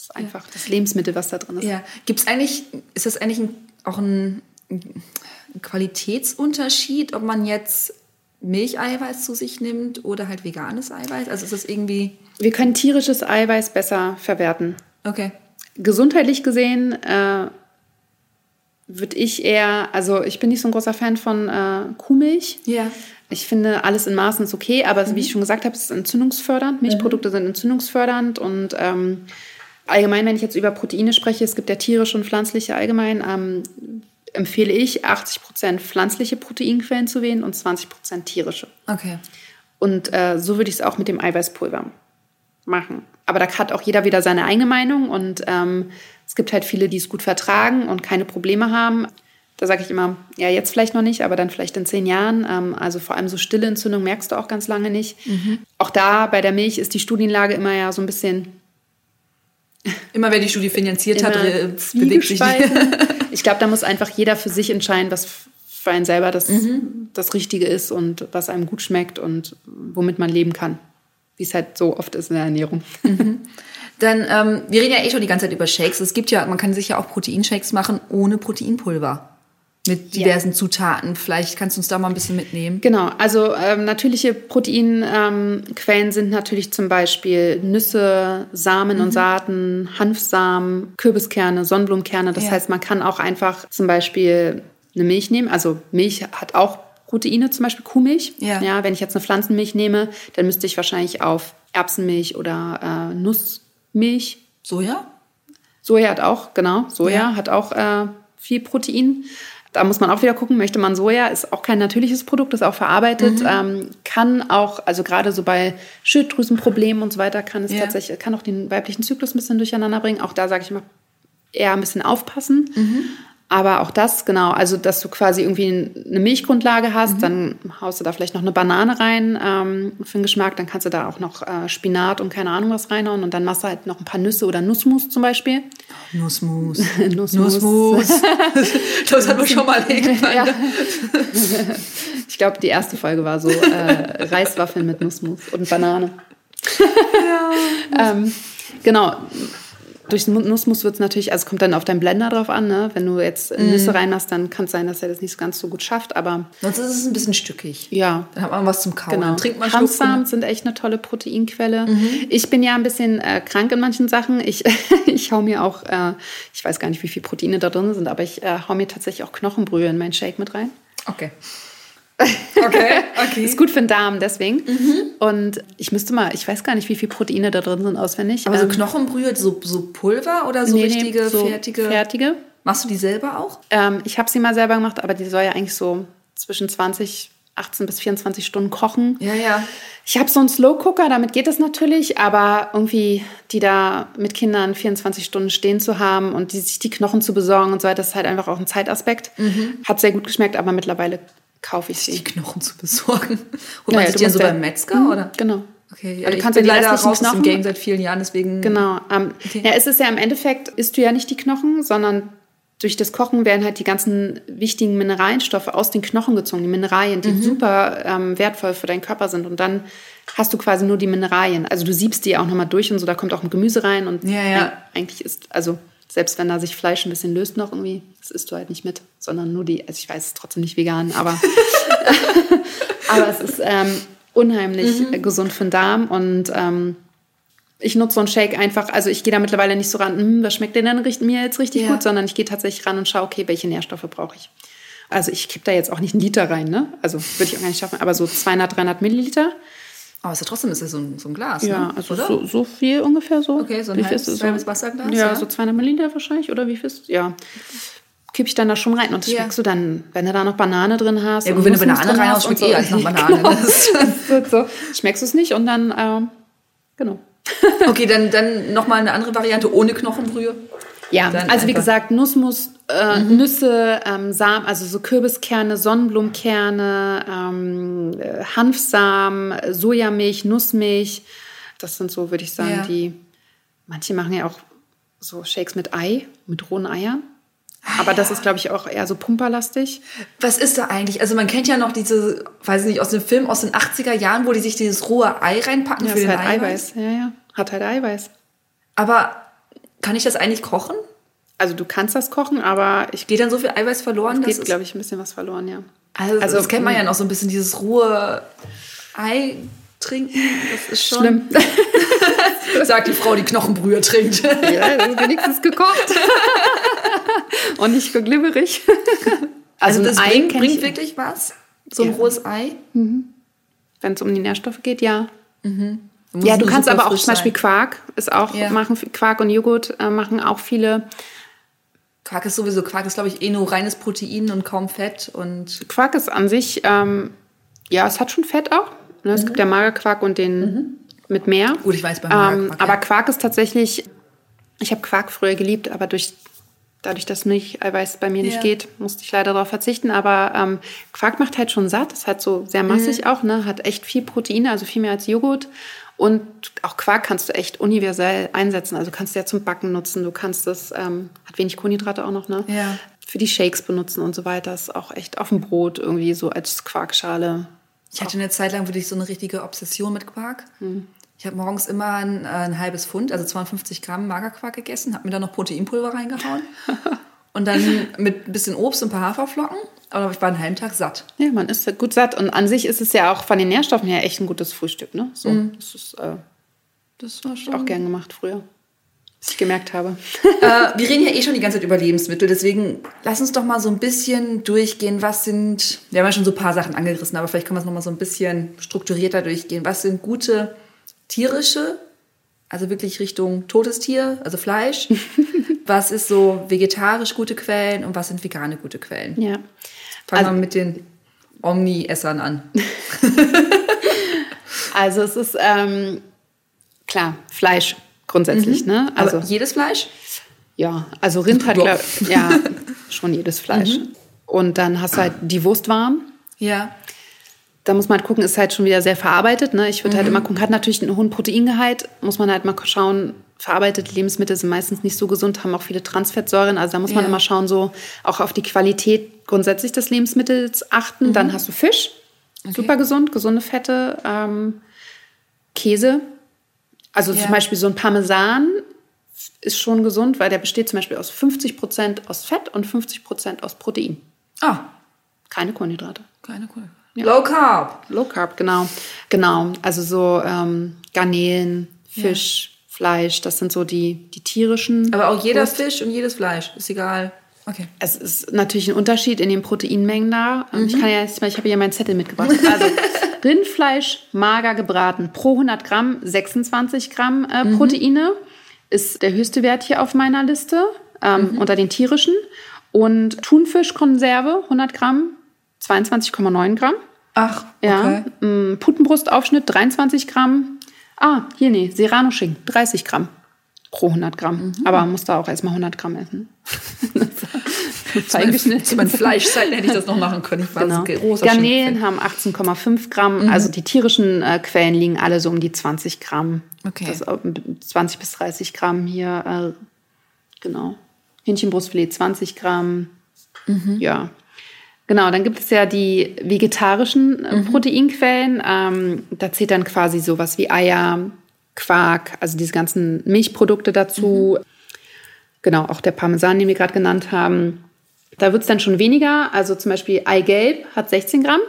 ist einfach das Lebensmittel, was da drin ist. Ja. Gibt es eigentlich, ist das eigentlich ein, auch ein, ein Qualitätsunterschied, ob man jetzt Milcheiweiß zu sich nimmt oder halt veganes Eiweiß? Also ist das irgendwie. Wir können tierisches Eiweiß besser verwerten. Okay. gesundheitlich gesehen äh, würde ich eher, also ich bin nicht so ein großer Fan von äh, Kuhmilch. Ja. Ich finde, alles in Maßen ist okay, aber wie ich schon gesagt habe, es ist entzündungsfördernd. Milchprodukte sind entzündungsfördernd und ähm, allgemein, wenn ich jetzt über Proteine spreche, es gibt ja tierische und pflanzliche allgemein, ähm, empfehle ich 80% pflanzliche Proteinquellen zu wählen und 20% tierische. Okay. Und äh, so würde ich es auch mit dem Eiweißpulver machen. Aber da hat auch jeder wieder seine eigene Meinung und ähm, es gibt halt viele, die es gut vertragen und keine Probleme haben. Da sage ich immer, ja, jetzt vielleicht noch nicht, aber dann vielleicht in zehn Jahren. Ähm, also vor allem so stille Entzündung merkst du auch ganz lange nicht. Auch da bei der Milch ist die Studienlage immer ja so ein bisschen Immer wer die Studie finanziert hat, immer bewegt sich nicht. zwiegespalten. Ich glaube, da muss einfach jeder für sich entscheiden, was für einen selber das, das Richtige ist und was einem gut schmeckt und womit man leben kann. Wie es halt so oft ist in der Ernährung. Dann, ähm, wir reden ja eh schon die ganze Zeit über Shakes. Es gibt ja, man kann sich ja auch Proteinshakes machen ohne Proteinpulver. Mit diversen Zutaten. Vielleicht kannst du uns da mal ein bisschen mitnehmen. Genau, also ähm, natürliche Proteinquellen ähm, sind natürlich zum Beispiel Nüsse, Samen Mhm. und Saaten, Hanfsamen, Kürbiskerne, Sonnenblumenkerne. Das Ja. heißt, man kann auch einfach zum Beispiel eine Milch nehmen. Also Milch hat auch Proteine, zum Beispiel Kuhmilch. Ja. ja wenn ich jetzt eine Pflanzenmilch nehme, dann müsste ich wahrscheinlich auf Erbsenmilch oder äh, Nussmilch Soja? Soja hat auch, genau, Soja Ja. hat auch äh, viel Protein. Da muss man auch wieder gucken, möchte man Soja, ist auch kein natürliches Produkt, ist auch verarbeitet, Mhm. ähm, kann auch, also gerade so bei Schilddrüsenproblemen und so weiter, kann es Ja. tatsächlich, kann auch den weiblichen Zyklus ein bisschen durcheinander bringen. Auch da sage ich immer, eher ein bisschen aufpassen. Mhm. Aber auch das, genau, also dass du quasi irgendwie eine Milchgrundlage Mhm. hast, dann haust du da vielleicht noch eine Banane rein ähm, für den Geschmack, dann kannst du da auch noch äh, Spinat und keine Ahnung was reinhauen und dann machst du halt noch ein paar Nüsse oder Nussmus zum Beispiel. Nussmus. Nussmus. Nussmus. das hat man schon mal irgendwann. Ja. Ich glaube, die erste Folge war so äh, Reiswaffeln mit Nussmus und Banane. ähm, genau. Durch den Nussmus wird es natürlich, also es kommt dann auf deinen Blender drauf an, ne? Wenn du jetzt Nüsse reinmachst, dann kann es sein, dass er das nicht ganz so gut schafft, aber Sonst ist es ein bisschen stückig. ja, Dann hat man was zum Kauen. Genau. Dann trinkt man Hanfsamen sind echt eine tolle Proteinquelle. Ich bin ja ein bisschen äh, krank in manchen Sachen. Ich, ich hau mir auch, äh, ich weiß gar nicht, wie viel Proteine da drin sind, aber ich äh, hau mir tatsächlich auch Knochenbrühe in meinen Shake mit rein. Okay. Okay, okay. Ist gut für den Darm, deswegen. Und ich müsste mal, ich weiß gar nicht, wie viel Proteine da drin sind auswendig. Aber so Ähm, Knochenbrühe, so, so Pulver oder so nee, nee, richtige, so fertige? Fertige. Machst du die selber auch? Ähm, ich habe sie mal selber gemacht, aber die soll ja eigentlich so zwischen 20, 18 bis 24 Stunden kochen. Ja, ja. Ich habe so einen Slow Cooker, damit geht es natürlich, aber irgendwie die da mit Kindern 24 Stunden stehen zu haben und die, sich die Knochen zu besorgen und so weiter, das ist halt einfach auch ein Zeitaspekt. Hat sehr gut geschmeckt, aber mittlerweile kaufe ich Die sie. Knochen zu besorgen. Holt Ja, man ja, sich die so beim Metzger, Mhm, oder? Genau. Okay, Ja, du ich kannst ja bin die leider raus aus dem Knochen- Game seit vielen Jahren, deswegen... Genau. Ähm, Okay. Ja, es ist ja im Endeffekt, isst du ja nicht die Knochen, sondern durch das Kochen werden halt die ganzen wichtigen Mineralienstoffe aus den Knochen gezogen. Die Mineralien, Mhm. die super ähm, wertvoll für deinen Körper sind. Und dann hast du quasi nur die Mineralien. Also du siebst die auch nochmal durch und so, da kommt auch ein Gemüse rein. Und Ja, ja. eigentlich ist, also selbst wenn da sich Fleisch ein bisschen löst noch irgendwie, das isst du halt nicht mit, sondern nur die, also ich weiß, es ist trotzdem nicht vegan, aber, aber es ist ähm, unheimlich Mhm. gesund für den Darm und ähm, ich nutze so einen Shake einfach, also ich gehe da mittlerweile nicht so ran, hm, was schmeckt denn dann mir jetzt richtig Ja. gut, sondern ich gehe tatsächlich ran und schaue, okay, welche Nährstoffe brauche ich. Also ich kippe da jetzt auch nicht einen Liter rein, ne? Also würde ich auch gar nicht schaffen, aber so 200, 300 Milliliter. Aber es ist ja trotzdem ist ja so ein, so ein Glas, Ja, ne? also oder? so, so viel ungefähr so. Okay, so ein Wie viel halbes- es? halbes Wasserglas, Ja, ja. so 200 Milliliter wahrscheinlich, oder wie viel ist Ja. Kippe ich dann da schon rein und das Ja. schmeckst du dann, wenn du da noch Banane drin hast. Ja gut, wenn du Banane reinhaust, hast schmeckt und eh als nach Banane. Genau. So. Schmeckst du es nicht und dann, ähm, genau. Okay, dann, dann nochmal eine andere Variante ohne Knochenbrühe. Ja, Dann also wie einfach- gesagt, Nussmus äh, Nüsse, ähm, Samen, also so Kürbiskerne, Sonnenblumenkerne, ähm, äh, Hanfsamen, Sojamilch, Nussmilch. Das sind so, würde ich sagen, Ja. die. Manche machen ja auch so Shakes mit Ei, mit rohen Eiern. Aber das ist, glaube ich, auch eher so pumperlastig. Was ist da eigentlich? Also man kennt ja noch diese, weiß ich nicht, aus dem Film aus den 80er Jahren, wo die sich dieses rohe Ei reinpacken Ja, für ist den halt Eiweiß. Eiweiß. Ja, ja. Hat halt Eiweiß. Aber kann ich das eigentlich kochen? Also du kannst das kochen, aber ich Geht dann so viel Eiweiß verloren? Das geht, glaube ich, ein bisschen was verloren, ja. also, also, das kennt man mm. ja noch so ein bisschen, dieses rohe Ei trinken. Das ist schon... Schlimm. Sagt die Frau, die Knochenbrühe trinkt. ja, das ist wenigstens gekocht. Und nicht geglibberig. Also, das ein Ei bringt, bringt ich- wirklich was? So ein Ja. rohes Ei? Wenn es um die Nährstoffe geht, ja. Muss Ja, du kannst aber auch zum Beispiel sein. Quark, ist auch, Ja. machen Quark und Joghurt äh, machen auch viele. Quark ist sowieso, Quark ist glaube ich eh nur reines Protein und kaum Fett und Quark ist an sich, ähm, ja, es hat schon Fett auch. Ne? Es gibt ja Magerquark und den mit mehr. Gut, ich weiß, ähm, Magerquark, Aber ja. Quark ist tatsächlich, ich habe Quark früher geliebt, aber durch, dadurch, dass Milcheiweiß bei mir nicht Ja. geht, musste ich leider darauf verzichten. Aber ähm, Quark macht halt schon satt, ist halt so sehr massig Mhm. auch, ne? hat echt viel Proteine, also viel mehr als Joghurt. Und auch Quark kannst du echt universell einsetzen. Also kannst du ja zum Backen nutzen. Du kannst das, ähm, hat wenig Kohlenhydrate auch noch, ne? Ja. Für die Shakes benutzen und so weiter. Ist auch echt auf dem Brot irgendwie so als Quarkschale. ich hatte eine Zeit lang wirklich so eine richtige Obsession mit Quark. Hm. Ich habe morgens immer ein, äh, ein halbes Pfund, also 250 Gramm Magerquark gegessen, habe mir dann noch Proteinpulver reingehauen und dann mit ein bisschen Obst und ein paar Haferflocken. Aber ich war einen halben Tag satt. Ja, man ist gut satt. Und an sich ist es ja auch von den Nährstoffen her echt ein gutes Frühstück, ne? So, Mhm. das ist äh, Das war schon. auch gern gemacht früher. Bis ich gemerkt habe. Äh, wir reden ja eh schon die ganze Zeit über Lebensmittel, deswegen lass uns doch mal so ein bisschen durchgehen. Was sind, wir haben ja schon so ein paar Sachen angerissen, aber vielleicht können wir es noch mal so ein bisschen strukturierter durchgehen. Was sind gute tierische, also wirklich Richtung totes Tier, also Fleisch? was ist so vegetarisch gute Quellen und was sind vegane gute Quellen? Ja. Fangen Also- wir mit den Omni-Essern an. Also es ist ähm, klar, Fleisch grundsätzlich, ne? Also Aber jedes Fleisch? ja, also Rind hat Ja. glaub, ja schon jedes Fleisch. Und dann hast du halt die Wurstwaren. Ja. Da muss man halt gucken, ist halt schon wieder sehr verarbeitet. Ne? Ich würde halt immer gucken, hat natürlich einen hohen Proteingehalt, muss man halt mal schauen. Verarbeitete Lebensmittel sind meistens nicht so gesund, haben auch viele Transfettsäuren. Also da muss man Ja. immer schauen, so auch auf die Qualität grundsätzlich des Lebensmittels achten. Dann hast du Fisch, super gesund, gesunde Fette, ähm, Käse. Also Ja. zum Beispiel so ein Parmesan ist schon gesund, weil der besteht zum Beispiel aus 50 Prozent aus Fett und 50 Prozent aus Protein. Ah, Keine Kohlenhydrate. keine Kohle. Low Carb. Low Carb, genau. Genau. Also so ähm, Garnelen, Fisch, Fleisch, das sind so die, die tierischen. Aber auch jeder Wurst. Fisch und jedes Fleisch, ist egal. Okay. Es ist natürlich ein Unterschied in den Proteinmengen da. Ähm, Mhm. Ich kann ja jetzt mal, ich habe hier meinen Zettel mitgebracht. Also Rindfleisch, mager gebraten, pro 100 Gramm 26 Gramm äh, Mhm. Proteine ist der höchste Wert hier auf meiner Liste ähm, Mhm. unter den tierischen. Und Thunfischkonserve 100 Gramm 22,9 Gramm. Ach, Ja, mm, Puttenbrustaufschnitt 23 Gramm. Ah, hier nee, Serrano-Schinken 30 Gramm pro 100 Gramm. Aber man muss da auch erstmal 100 Gramm essen. Zu meinen Fleischzeiten hätte ich das noch machen können. Ich war Genau. großer Garnelen haben 18,5 Gramm. Mhm. Also die tierischen äh, Quellen liegen alle so um die 20 Gramm. Okay. Das ist auch 20 bis 30 Gramm hier. Äh, genau. Hähnchenbrustfilet 20 Gramm. Mhm. Ja. Genau, dann gibt es ja die vegetarischen äh, Mhm. Proteinquellen. Ähm, da zählt dann quasi sowas wie Eier, Quark, also diese ganzen Milchprodukte dazu. Mhm. Genau, auch der Parmesan, den wir gerade genannt haben. Da wird es dann schon weniger. Also zum Beispiel Eigelb hat 16 Gramm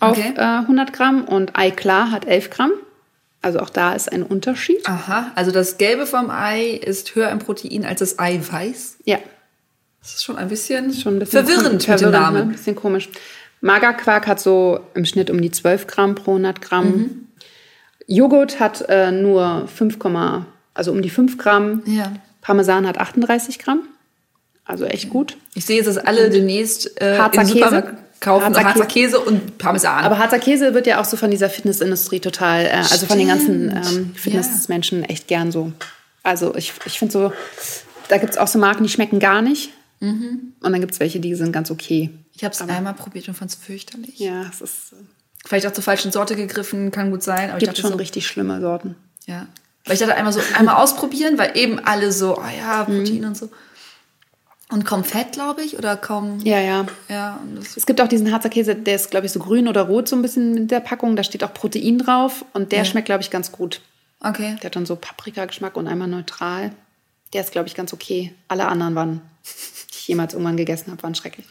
auf Okay. äh, 100 Gramm und Eiklar hat 11 Gramm. Also auch da ist ein Unterschied. Aha, also das Gelbe vom Ei ist höher im Protein als das Eiweiß. Ja, Das ist schon ein bisschen, schon ein bisschen verwirrend, kom- mit dem Ne? Namen. Ein bisschen komisch. Magerquark hat so im Schnitt um die 12 Gramm pro 100 Gramm. Mhm. Joghurt hat äh, nur 5, also um die 5 Gramm. Ja. Parmesan hat 38 Gramm. Also echt gut. Ich sehe jetzt, dass alle demnächst äh, Harzer im Käse. Kaufen Harzer Harzer, Käse. Käse und Parmesan. Aber harzer Käse wird ja auch so von dieser Fitnessindustrie total, äh, also von den ganzen ähm, Fitnessmenschen echt gern so. Also ich, ich finde so, da gibt es auch so Marken, die schmecken gar nicht. Und dann gibt es welche, die sind ganz okay. Ich habe es einmal probiert und fand es fürchterlich. Ja, es ist, Vielleicht auch zur falschen Sorte gegriffen, kann gut sein. Aber gibt ich dachte schon so, richtig schlimme Sorten. Ja. Weil ich dachte einmal so, einmal ausprobieren, weil eben alle so, oh ja, Protein und so. Und kaum Fett, glaube ich, oder kaum. Ja, ja. Ja, Es gibt auch diesen Harzer Käse, der ist, glaube ich, so grün oder rot so ein bisschen mit der Packung. Da steht auch Protein drauf und der Ja. schmeckt, glaube ich, ganz gut. okay. Der hat dann so Paprikageschmack und einmal neutral. Der ist, glaube ich, ganz okay. Alle anderen waren, jemals irgendwann gegessen habe, waren schrecklich.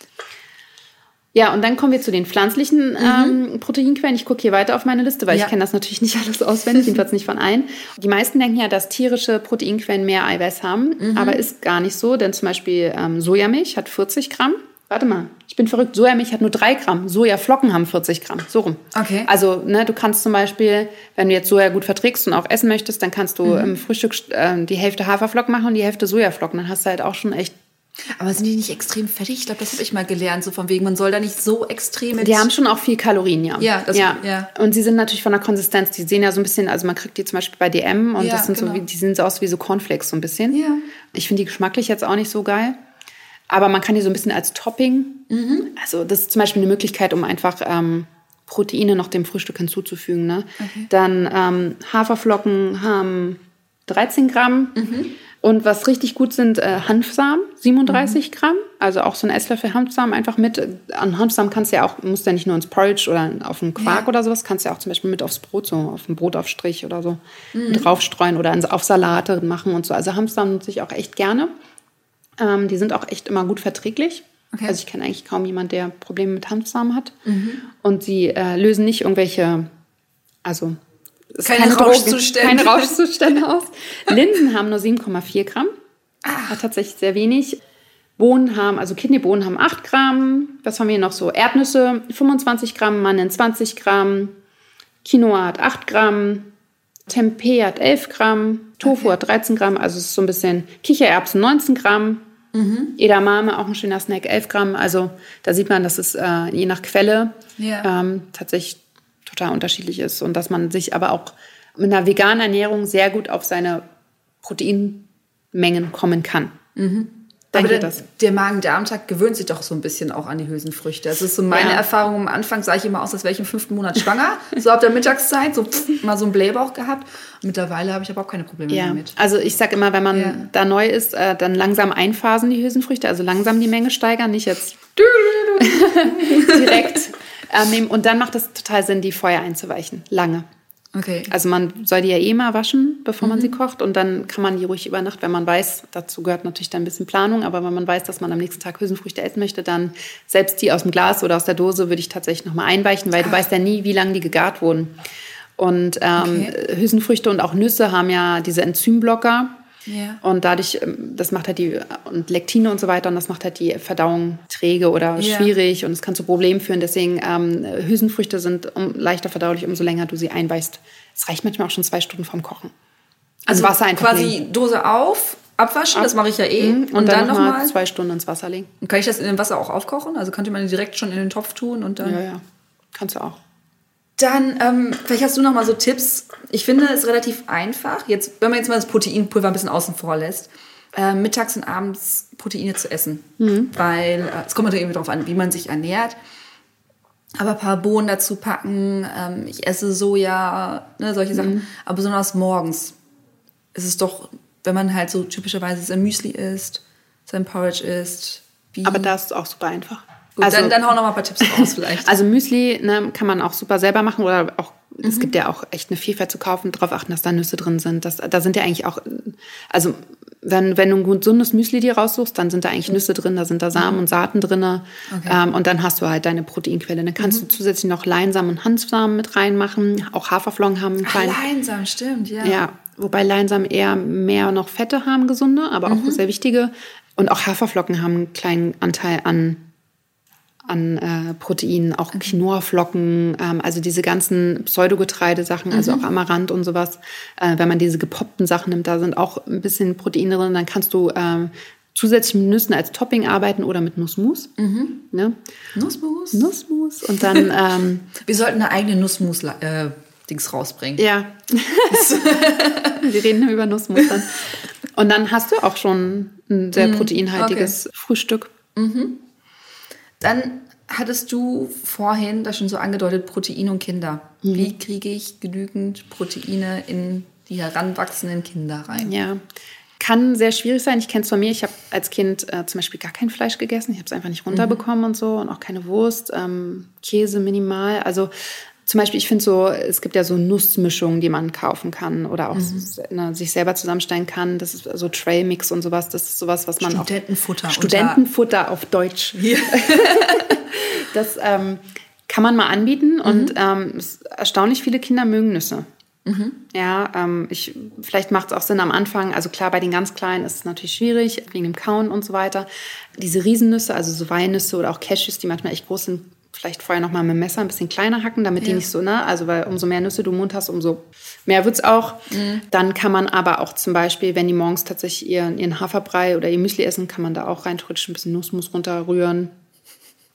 Ja, und dann kommen wir zu den pflanzlichen ähm, Proteinquellen. Ich gucke hier weiter auf meine Liste, weil Mhm. Ja. ich kenne das natürlich nicht alles auswendig, jedenfalls nicht von allen. Die meisten denken ja, dass tierische Proteinquellen mehr Eiweiß haben, Mhm. aber ist gar nicht so, denn zum Beispiel ähm, Sojamilch hat 40 Gramm. Warte mal, ich bin verrückt. Sojamilch hat nur 3 Gramm. Sojaflocken haben 40 Gramm. So rum. Okay. Also, ne, du kannst zum Beispiel, wenn du jetzt Soja gut verträgst und auch essen möchtest, dann kannst du Mhm. im Frühstück äh, die Hälfte Haferflocken machen und die Hälfte Sojaflocken. Dann hast du halt auch schon echt. Aber sind die nicht extrem fettig? Ich glaube, das habe ich mal gelernt, so von wegen, man soll da nicht so extrem. Die haben schon auch viel Kalorien, ja. Ja, das- ja. ja. Und sie sind natürlich von der Konsistenz, die sehen ja so ein bisschen, also man kriegt die zum Beispiel bei DM und Ja, das sind so genau. wie, die sehen so aus wie so Cornflakes so ein bisschen. Ja. Ich finde die geschmacklich jetzt auch nicht so geil. Aber man kann die so ein bisschen als Topping. Mhm. Also das ist zum Beispiel eine Möglichkeit, um einfach ähm, Proteine noch dem Frühstück hinzuzufügen. Ne? Dann ähm, Haferflocken haben 13 Gramm. Mhm. Und was richtig gut sind, äh, Hanfsamen, 37 Mhm. Gramm. Also auch so ein Esslöffel Hanfsamen einfach mit. An Hanfsamen kannst du ja auch, musst ja nicht nur ins Porridge oder auf einen Quark Ja. oder sowas, kannst du ja auch zum Beispiel mit aufs Brot, so auf einen Brotaufstrich oder so Mhm. draufstreuen oder ins- auf Salate machen und so. Also Hanfsamen nutze ich auch echt gerne. Ähm, die sind auch echt immer gut verträglich. Okay. Mhm. Also ich kenne eigentlich kaum jemand, der Probleme mit Hanfsamen hat. Und sie äh, lösen nicht irgendwelche, also Keine Droge, Rauschzustände. keine Rauschzustände aus. Linsen haben nur 7,4 Gramm. Ah. Hat tatsächlich sehr wenig. Bohnen haben, also Kidneybohnen haben 8 Gramm. Was haben wir noch so? Erdnüsse 25 Gramm, Mannen 20 Gramm. Quinoa hat 8 Gramm. Tempeh hat 11 Gramm. Tofu hat 13 Gramm. Also es ist so ein bisschen Kichererbsen 19 Gramm. Mhm. Edamame, auch ein schöner Snack, 11 Gramm. Also da sieht man, dass es äh, je nach Quelle Ja. ähm, tatsächlich total unterschiedlich ist und dass man sich aber auch mit einer veganen Ernährung sehr gut auf seine Proteinmengen kommen kann. Aber Denke der, der Magen-Darm-Trakt gewöhnt sich doch so ein bisschen auch an die Hülsenfrüchte. Das ist so meine Ja. Erfahrung. Am Anfang sah ich immer aus, als wäre ich im fünften Monat schwanger. so ab der Mittagszeit, so pff, mal so ein Blähbauch gehabt. Mittlerweile habe ich aber auch keine Probleme mehr Ja, damit. also ich sag immer, wenn man Ja. da neu ist, äh, dann langsam einphasen die Hülsenfrüchte, also langsam die Menge steigern, nicht jetzt direkt nehmen. Und dann macht es total Sinn, die vorher einzuweichen, lange. Okay. Also man soll die ja eh mal waschen, bevor man sie kocht. Und dann kann man die ruhig über Nacht, wenn man weiß, dazu gehört natürlich dann ein bisschen Planung, aber wenn man weiß, dass man am nächsten Tag Hülsenfrüchte essen möchte, dann selbst die aus dem Glas oder aus der Dose würde ich tatsächlich nochmal einweichen, weil du weißt ja nie, wie lange die gegart wurden. Und ähm, Okay. Hülsenfrüchte und auch Nüsse haben ja diese Enzymblocker. Ja. Und dadurch, ähm, das macht halt die, und Lektine und so weiter, und das macht halt die Verdauung träge oder Ja. schwierig und es kann zu Problemen führen. Deswegen, ähm, Hülsenfrüchte sind um, leichter verdaulich, umso länger du sie einweichst. Es reicht manchmal auch schon zwei Stunden vorm Kochen. Also Wasser einfach quasi nehmen. Dose auf, abwaschen, das mache ich ja eh. Mhm. Und, dann noch mal nochmal. zwei Stunden ins Wasser legen. Kann ich das in dem Wasser auch aufkochen? Also könnte man direkt schon in den Topf tun und dann. Ja, ja. Kannst du auch. Dann, ähm, vielleicht hast du noch mal so Tipps. Ich finde es relativ einfach. Jetzt, wenn man jetzt mal das Proteinpulver ein bisschen außen vor lässt, äh, mittags und abends Proteine zu essen. Weil äh, es kommt natürlich irgendwie darauf an, wie man sich ernährt. Aber ein paar Bohnen dazu packen, ähm, ich esse Soja, ne, solche Sachen. Aber besonders morgens ist es doch, wenn man halt so typischerweise sein Müsli isst, sein Porridge isst. Wie, Aber da ist es auch super einfach. Gut, dann, dann hau noch mal ein paar Tipps raus vielleicht. Also Müsli ne, kann man auch super selber machen oder auch, Mhm. es gibt ja auch echt eine Vielfalt zu kaufen, darauf achten, dass da Nüsse drin sind. Das, da sind ja eigentlich auch, also wenn, wenn du ein gesundes Müsli dir raussuchst, dann sind da eigentlich Nüsse drin, da sind da Samen und Saaten drin. Mhm. Okay. Ähm, und dann hast du halt deine Proteinquelle. Dann kannst du zusätzlich noch Leinsamen und Hanfsamen mit reinmachen. Auch Haferflocken haben einen kleinen. Leinsam, stimmt, ja. Ja, wobei Leinsamen eher mehr noch Fette haben, gesunde, aber auch sehr wichtige. Und auch Haferflocken haben einen kleinen Anteil an, an äh, Proteinen, auch Quinoa-Flocken, ähm, also diese ganzen Pseudogetreidesachen, also auch Amaranth und sowas. Äh, wenn man diese gepoppten Sachen nimmt, da sind auch ein bisschen Proteine drin, dann kannst du ähm, zusätzlich mit Nüssen als Topping arbeiten oder mit Nussmus. Ne? Nussmus? Nussmus und dann ähm, Wir sollten eine eigene Nussmus-Dings rausbringen. Ja. Wir reden über Nussmus dann. Und dann hast du auch schon ein sehr proteinhaltiges okay. Frühstück. Mhm. Dann hattest du vorhin das schon so angedeutet, Protein und Kinder. Mhm. Wie kriege ich genügend Proteine in die heranwachsenden Kinder rein? Ja, kann sehr schwierig sein. Ich kenne es von mir. Ich habe als Kind äh, zum Beispiel gar kein Fleisch gegessen. Ich habe es einfach nicht runterbekommen mhm. und so und auch keine Wurst, ähm, Käse minimal. Also zum Beispiel, ich finde so, es gibt ja so Nussmischungen, die man kaufen kann oder auch mhm. ne, sich selber zusammenstellen kann. Das ist so Trailmix und sowas. Das ist sowas, was man Studentenfutter. Auch, Studentenfutter auf Deutsch. Ja. das ähm, kann man mal anbieten mhm. und ähm, erstaunlich viele Kinder mögen Nüsse. Mhm. Ja, ähm, ich, vielleicht macht es auch Sinn am Anfang. Also klar, bei den ganz Kleinen ist es natürlich schwierig, wegen dem Kauen und so weiter. Diese Riesennüsse, also so Walnüsse oder auch Cashews, die manchmal echt groß sind, vielleicht vorher noch mal mit dem Messer ein bisschen kleiner hacken, damit ja. die nicht so, ne? Also weil umso mehr Nüsse du im Mund hast, umso mehr wird's auch. Mhm. Dann kann man aber auch zum Beispiel, wenn die morgens tatsächlich ihren, ihren Haferbrei oder ihr Müsli essen, kann man da auch reintrutschen, ein bisschen Nussmus runterrühren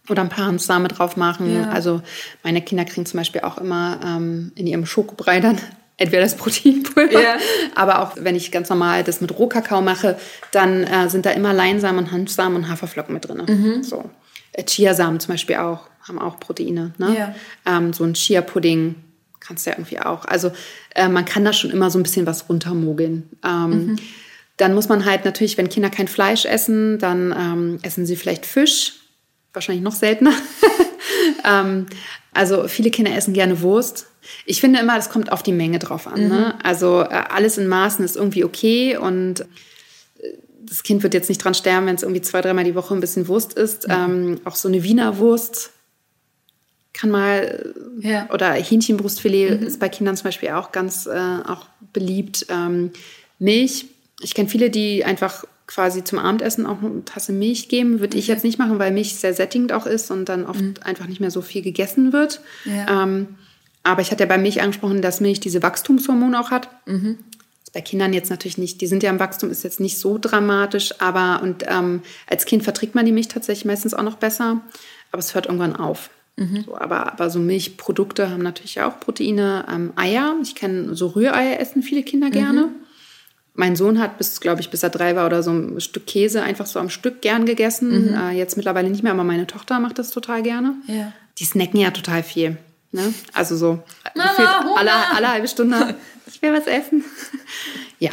oder ein paar Hanfsamen drauf machen. Ja. Also meine Kinder kriegen zum Beispiel auch immer ähm, in ihrem Schokobrei dann entweder das Proteinpulver, ja. aber auch wenn ich ganz normal das mit Rohkakao mache, dann äh, sind da immer Leinsamen, Hanfsamen und Haferflocken mit drin. Mhm. So. Äh, Chiasamen zum Beispiel auch, haben auch Proteine. Ne? Ja. Ähm, so ein Chia-Pudding kannst du ja irgendwie auch. Also äh, man kann da schon immer so ein bisschen was runtermogeln. Ähm, mhm. Dann muss man halt natürlich, wenn Kinder kein Fleisch essen, dann ähm, essen sie vielleicht Fisch, wahrscheinlich noch seltener. ähm, also viele Kinder essen gerne Wurst. Ich finde immer, das kommt auf die Menge drauf an. Ne? Mhm. Ne? Also äh, alles in Maßen ist irgendwie okay und äh, das Kind wird jetzt nicht dran sterben, wenn es irgendwie zwei, dreimal die Woche ein bisschen Wurst isst. Mhm. Auch so eine Wiener Wurst kann mal, ja. oder Hähnchenbrustfilet mhm. ist bei Kindern zum Beispiel auch ganz äh, auch beliebt. Ähm, Milch. Ich kenne viele, die einfach quasi zum Abendessen auch eine Tasse Milch geben. Würde ich jetzt nicht machen, weil Milch sehr sättigend auch ist und dann oft mhm. einfach nicht mehr so viel gegessen wird. Ja. Ähm, aber ich hatte ja bei Milch angesprochen, dass Milch diese Wachstumshormone auch hat. Mhm bei Kindern jetzt natürlich nicht, die sind ja im Wachstum, ist jetzt nicht so dramatisch, aber und ähm, als Kind verträgt man die Milch tatsächlich meistens auch noch besser, aber es hört irgendwann auf. Mhm. So, aber, aber so Milchprodukte haben natürlich auch Proteine. Ähm, Eier, ich kenne so Rühreier essen viele Kinder mhm. gerne. Mhm. Mein Sohn hat bis, glaube ich, bis er drei war oder so ein Stück Käse einfach so am Stück gern gegessen. Mhm. Äh, jetzt mittlerweile nicht mehr, aber meine Tochter macht das total gerne. Ja. Die snacken ja total viel. Ne? Also so Mama, alle, alle halbe Stunde ich will was essen. ja.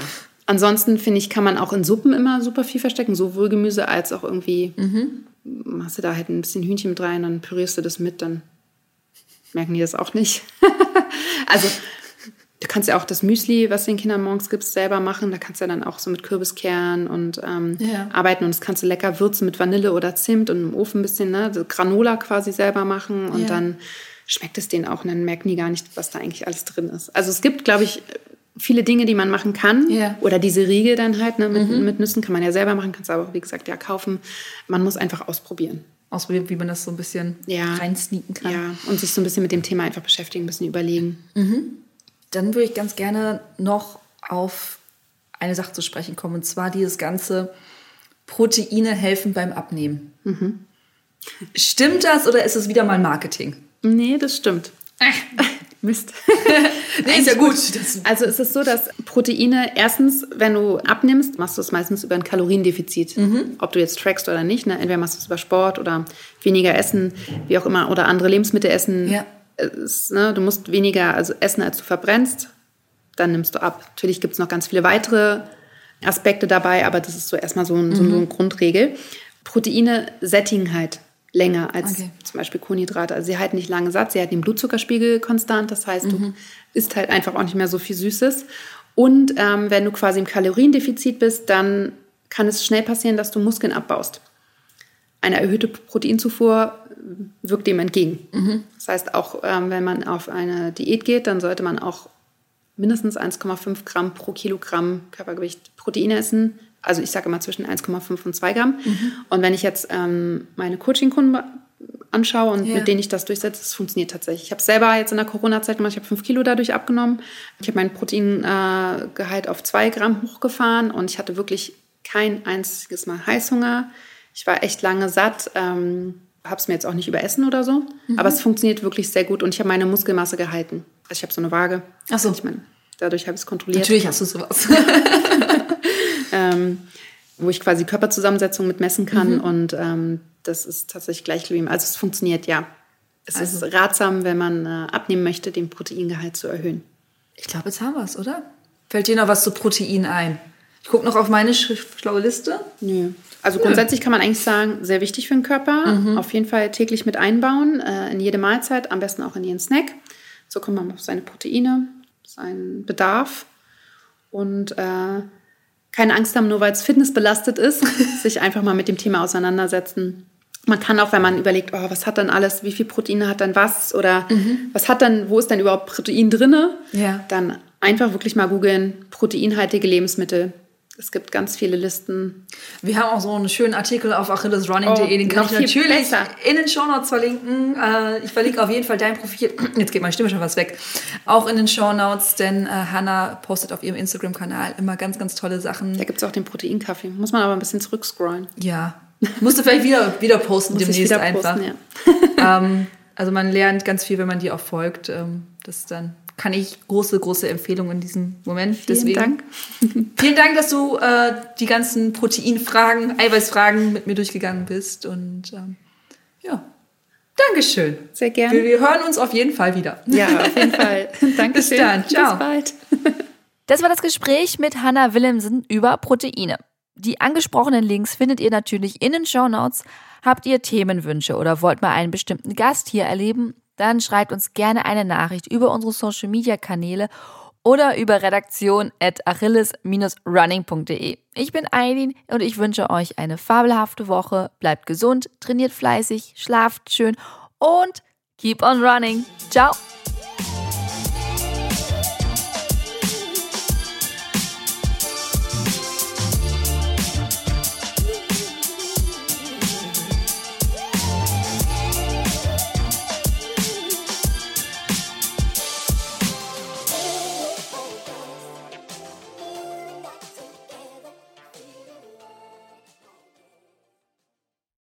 Ansonsten finde ich, kann man auch in Suppen immer super viel verstecken, sowohl Gemüse als auch irgendwie, mhm. machst du da halt ein bisschen Hühnchen mit rein, dann pürierst du das mit, dann merken die das auch nicht. also du kannst ja auch das Müsli, was du den Kindern morgens gibst, selber machen. Da kannst du ja dann auch so mit Kürbiskern und ähm, ja. arbeiten und das kannst du lecker würzen mit Vanille oder Zimt und im Ofen ein bisschen, ne, so Granola quasi selber machen und ja. dann schmeckt es denen auch und dann merken die gar nicht, was da eigentlich alles drin ist. Also es gibt, glaube ich, viele Dinge, die man machen kann. Yeah. Oder diese Riegel dann halt, ne, mit, mhm. mit Nüssen kann man ja selber machen, kannst aber, wie gesagt, ja kaufen. Man muss einfach ausprobieren. Ausprobieren, wie man das so ein bisschen ja. reinsneaken kann. Ja, und sich so ein bisschen mit dem Thema einfach beschäftigen, ein bisschen überlegen. Mhm. Dann würde ich ganz gerne noch auf eine Sache zu sprechen kommen, und zwar dieses ganze Proteine helfen beim Abnehmen. Mhm. Stimmt das oder ist es wieder mal Marketing? Nee, das stimmt. Mist. nee, ist ja gut. Also es ist so, dass Proteine, erstens, wenn du abnimmst, machst du es meistens über ein Kaloriendefizit. Mhm. Ob du jetzt trackst oder nicht. Ne? Entweder machst du es über Sport oder weniger essen, wie auch immer, oder andere Lebensmittel essen. Ja. Es, ne, du musst weniger also essen, als du verbrennst. Dann nimmst du ab. Natürlich gibt es noch ganz viele weitere Aspekte dabei, aber das ist so erstmal so, ein, mhm. so eine Grundregel. Proteine sättigen halt länger als okay. zum Beispiel Kohlenhydrate. Also sie halten nicht lange satt, sie halten den Blutzuckerspiegel konstant, das heißt, mhm. du isst halt einfach auch nicht mehr so viel Süßes. Und ähm, wenn du quasi im Kaloriendefizit bist, dann kann es schnell passieren, dass du Muskeln abbaust. Eine erhöhte Proteinzufuhr wirkt dem entgegen. Mhm. Das heißt, auch ähm, wenn man auf eine Diät geht, dann sollte man auch mindestens 1,5 Gramm pro Kilogramm Körpergewicht Protein essen, also ich sage immer zwischen 1,5 und 2 Gramm. Mhm. Und wenn ich jetzt ähm, meine Coaching-Kunden anschaue und ja. mit denen ich das durchsetze, das funktioniert tatsächlich. Ich habe selber jetzt in der Corona-Zeit gemacht, ich habe 5 Kilo dadurch abgenommen. Ich habe mein Proteingehalt auf 2 Gramm hochgefahren und ich hatte wirklich kein einziges Mal Heißhunger. Ich war echt lange satt. Ähm, habe es mir jetzt auch nicht überessen oder so, mhm. aber es funktioniert wirklich sehr gut und ich habe meine Muskelmasse gehalten. Also ich habe so eine Waage. Ach so. Ich meine, dadurch habe ich es kontrolliert. Natürlich hast du sowas. ähm, wo ich quasi Körperzusammensetzung mit messen kann. Mhm. Und ähm, das ist tatsächlich gleich geblieben. Also es funktioniert ja. Es also. ist ratsam, wenn man äh, abnehmen möchte, den Proteingehalt zu erhöhen. Ich glaube, jetzt haben wir es, oder? Fällt dir noch was zu Protein ein? Ich gucke noch auf meine schlaue Liste. Nö. Also grundsätzlich kann man eigentlich sagen, sehr wichtig für den Körper. Mhm. Auf jeden Fall täglich mit einbauen, äh, in jede Mahlzeit, am besten auch in jeden Snack. So kommt man auf seine Proteine, seinen Bedarf. Und äh, keine Angst haben, nur weil es fitnessbelastet ist, sich einfach mal mit dem Thema auseinandersetzen. Man kann auch, wenn man überlegt, oh, was hat dann alles, wie viel Proteine hat dann was oder mhm. was hat dann, wo ist denn überhaupt Protein drinne? Ja. Dann einfach wirklich mal googeln, proteinhaltige Lebensmittel. Es gibt ganz viele Listen. Wir haben auch so einen schönen Artikel auf achillesrunning.de, oh, den kann ich natürlich besser. in den Shownotes verlinken. Äh, ich verlinke auf jeden Fall dein Profil. Jetzt geht meine Stimme schon was weg. Auch in den Shownotes, denn äh, Hannah postet auf ihrem Instagram-Kanal immer ganz, ganz tolle Sachen. Da gibt es auch den Proteinkaffee. Muss man aber ein bisschen zurückscrollen. Ja. Musst du vielleicht wieder, wieder posten demnächst wieder einfach. Posten, ja. ähm, also man lernt ganz viel, wenn man dir auch folgt. Ähm, das ist dann kann ich große, große Empfehlung in diesem Moment. Vielen Deswegen. Dank. Vielen Dank, dass du äh, die ganzen Proteinfragen, Eiweißfragen mit mir durchgegangen bist. Und ähm, ja, Dankeschön. Sehr gerne. Wir, wir, hören uns auf jeden Fall wieder. Ja, auf jeden Fall. Dankeschön. Bis dann. Ciao. Bis bald. Das war das Gespräch mit Hannah Willemsen über Proteine. Die angesprochenen Links findet ihr natürlich in den Show Notes. Habt ihr Themenwünsche oder wollt mal einen bestimmten Gast hier erleben? Dann schreibt uns gerne eine Nachricht über unsere Social Media Kanäle oder über redaktion at achilles-running.de. Ich bin Eileen und ich wünsche euch eine fabelhafte Woche. Bleibt gesund, trainiert fleißig, schlaft schön und keep on running. Ciao!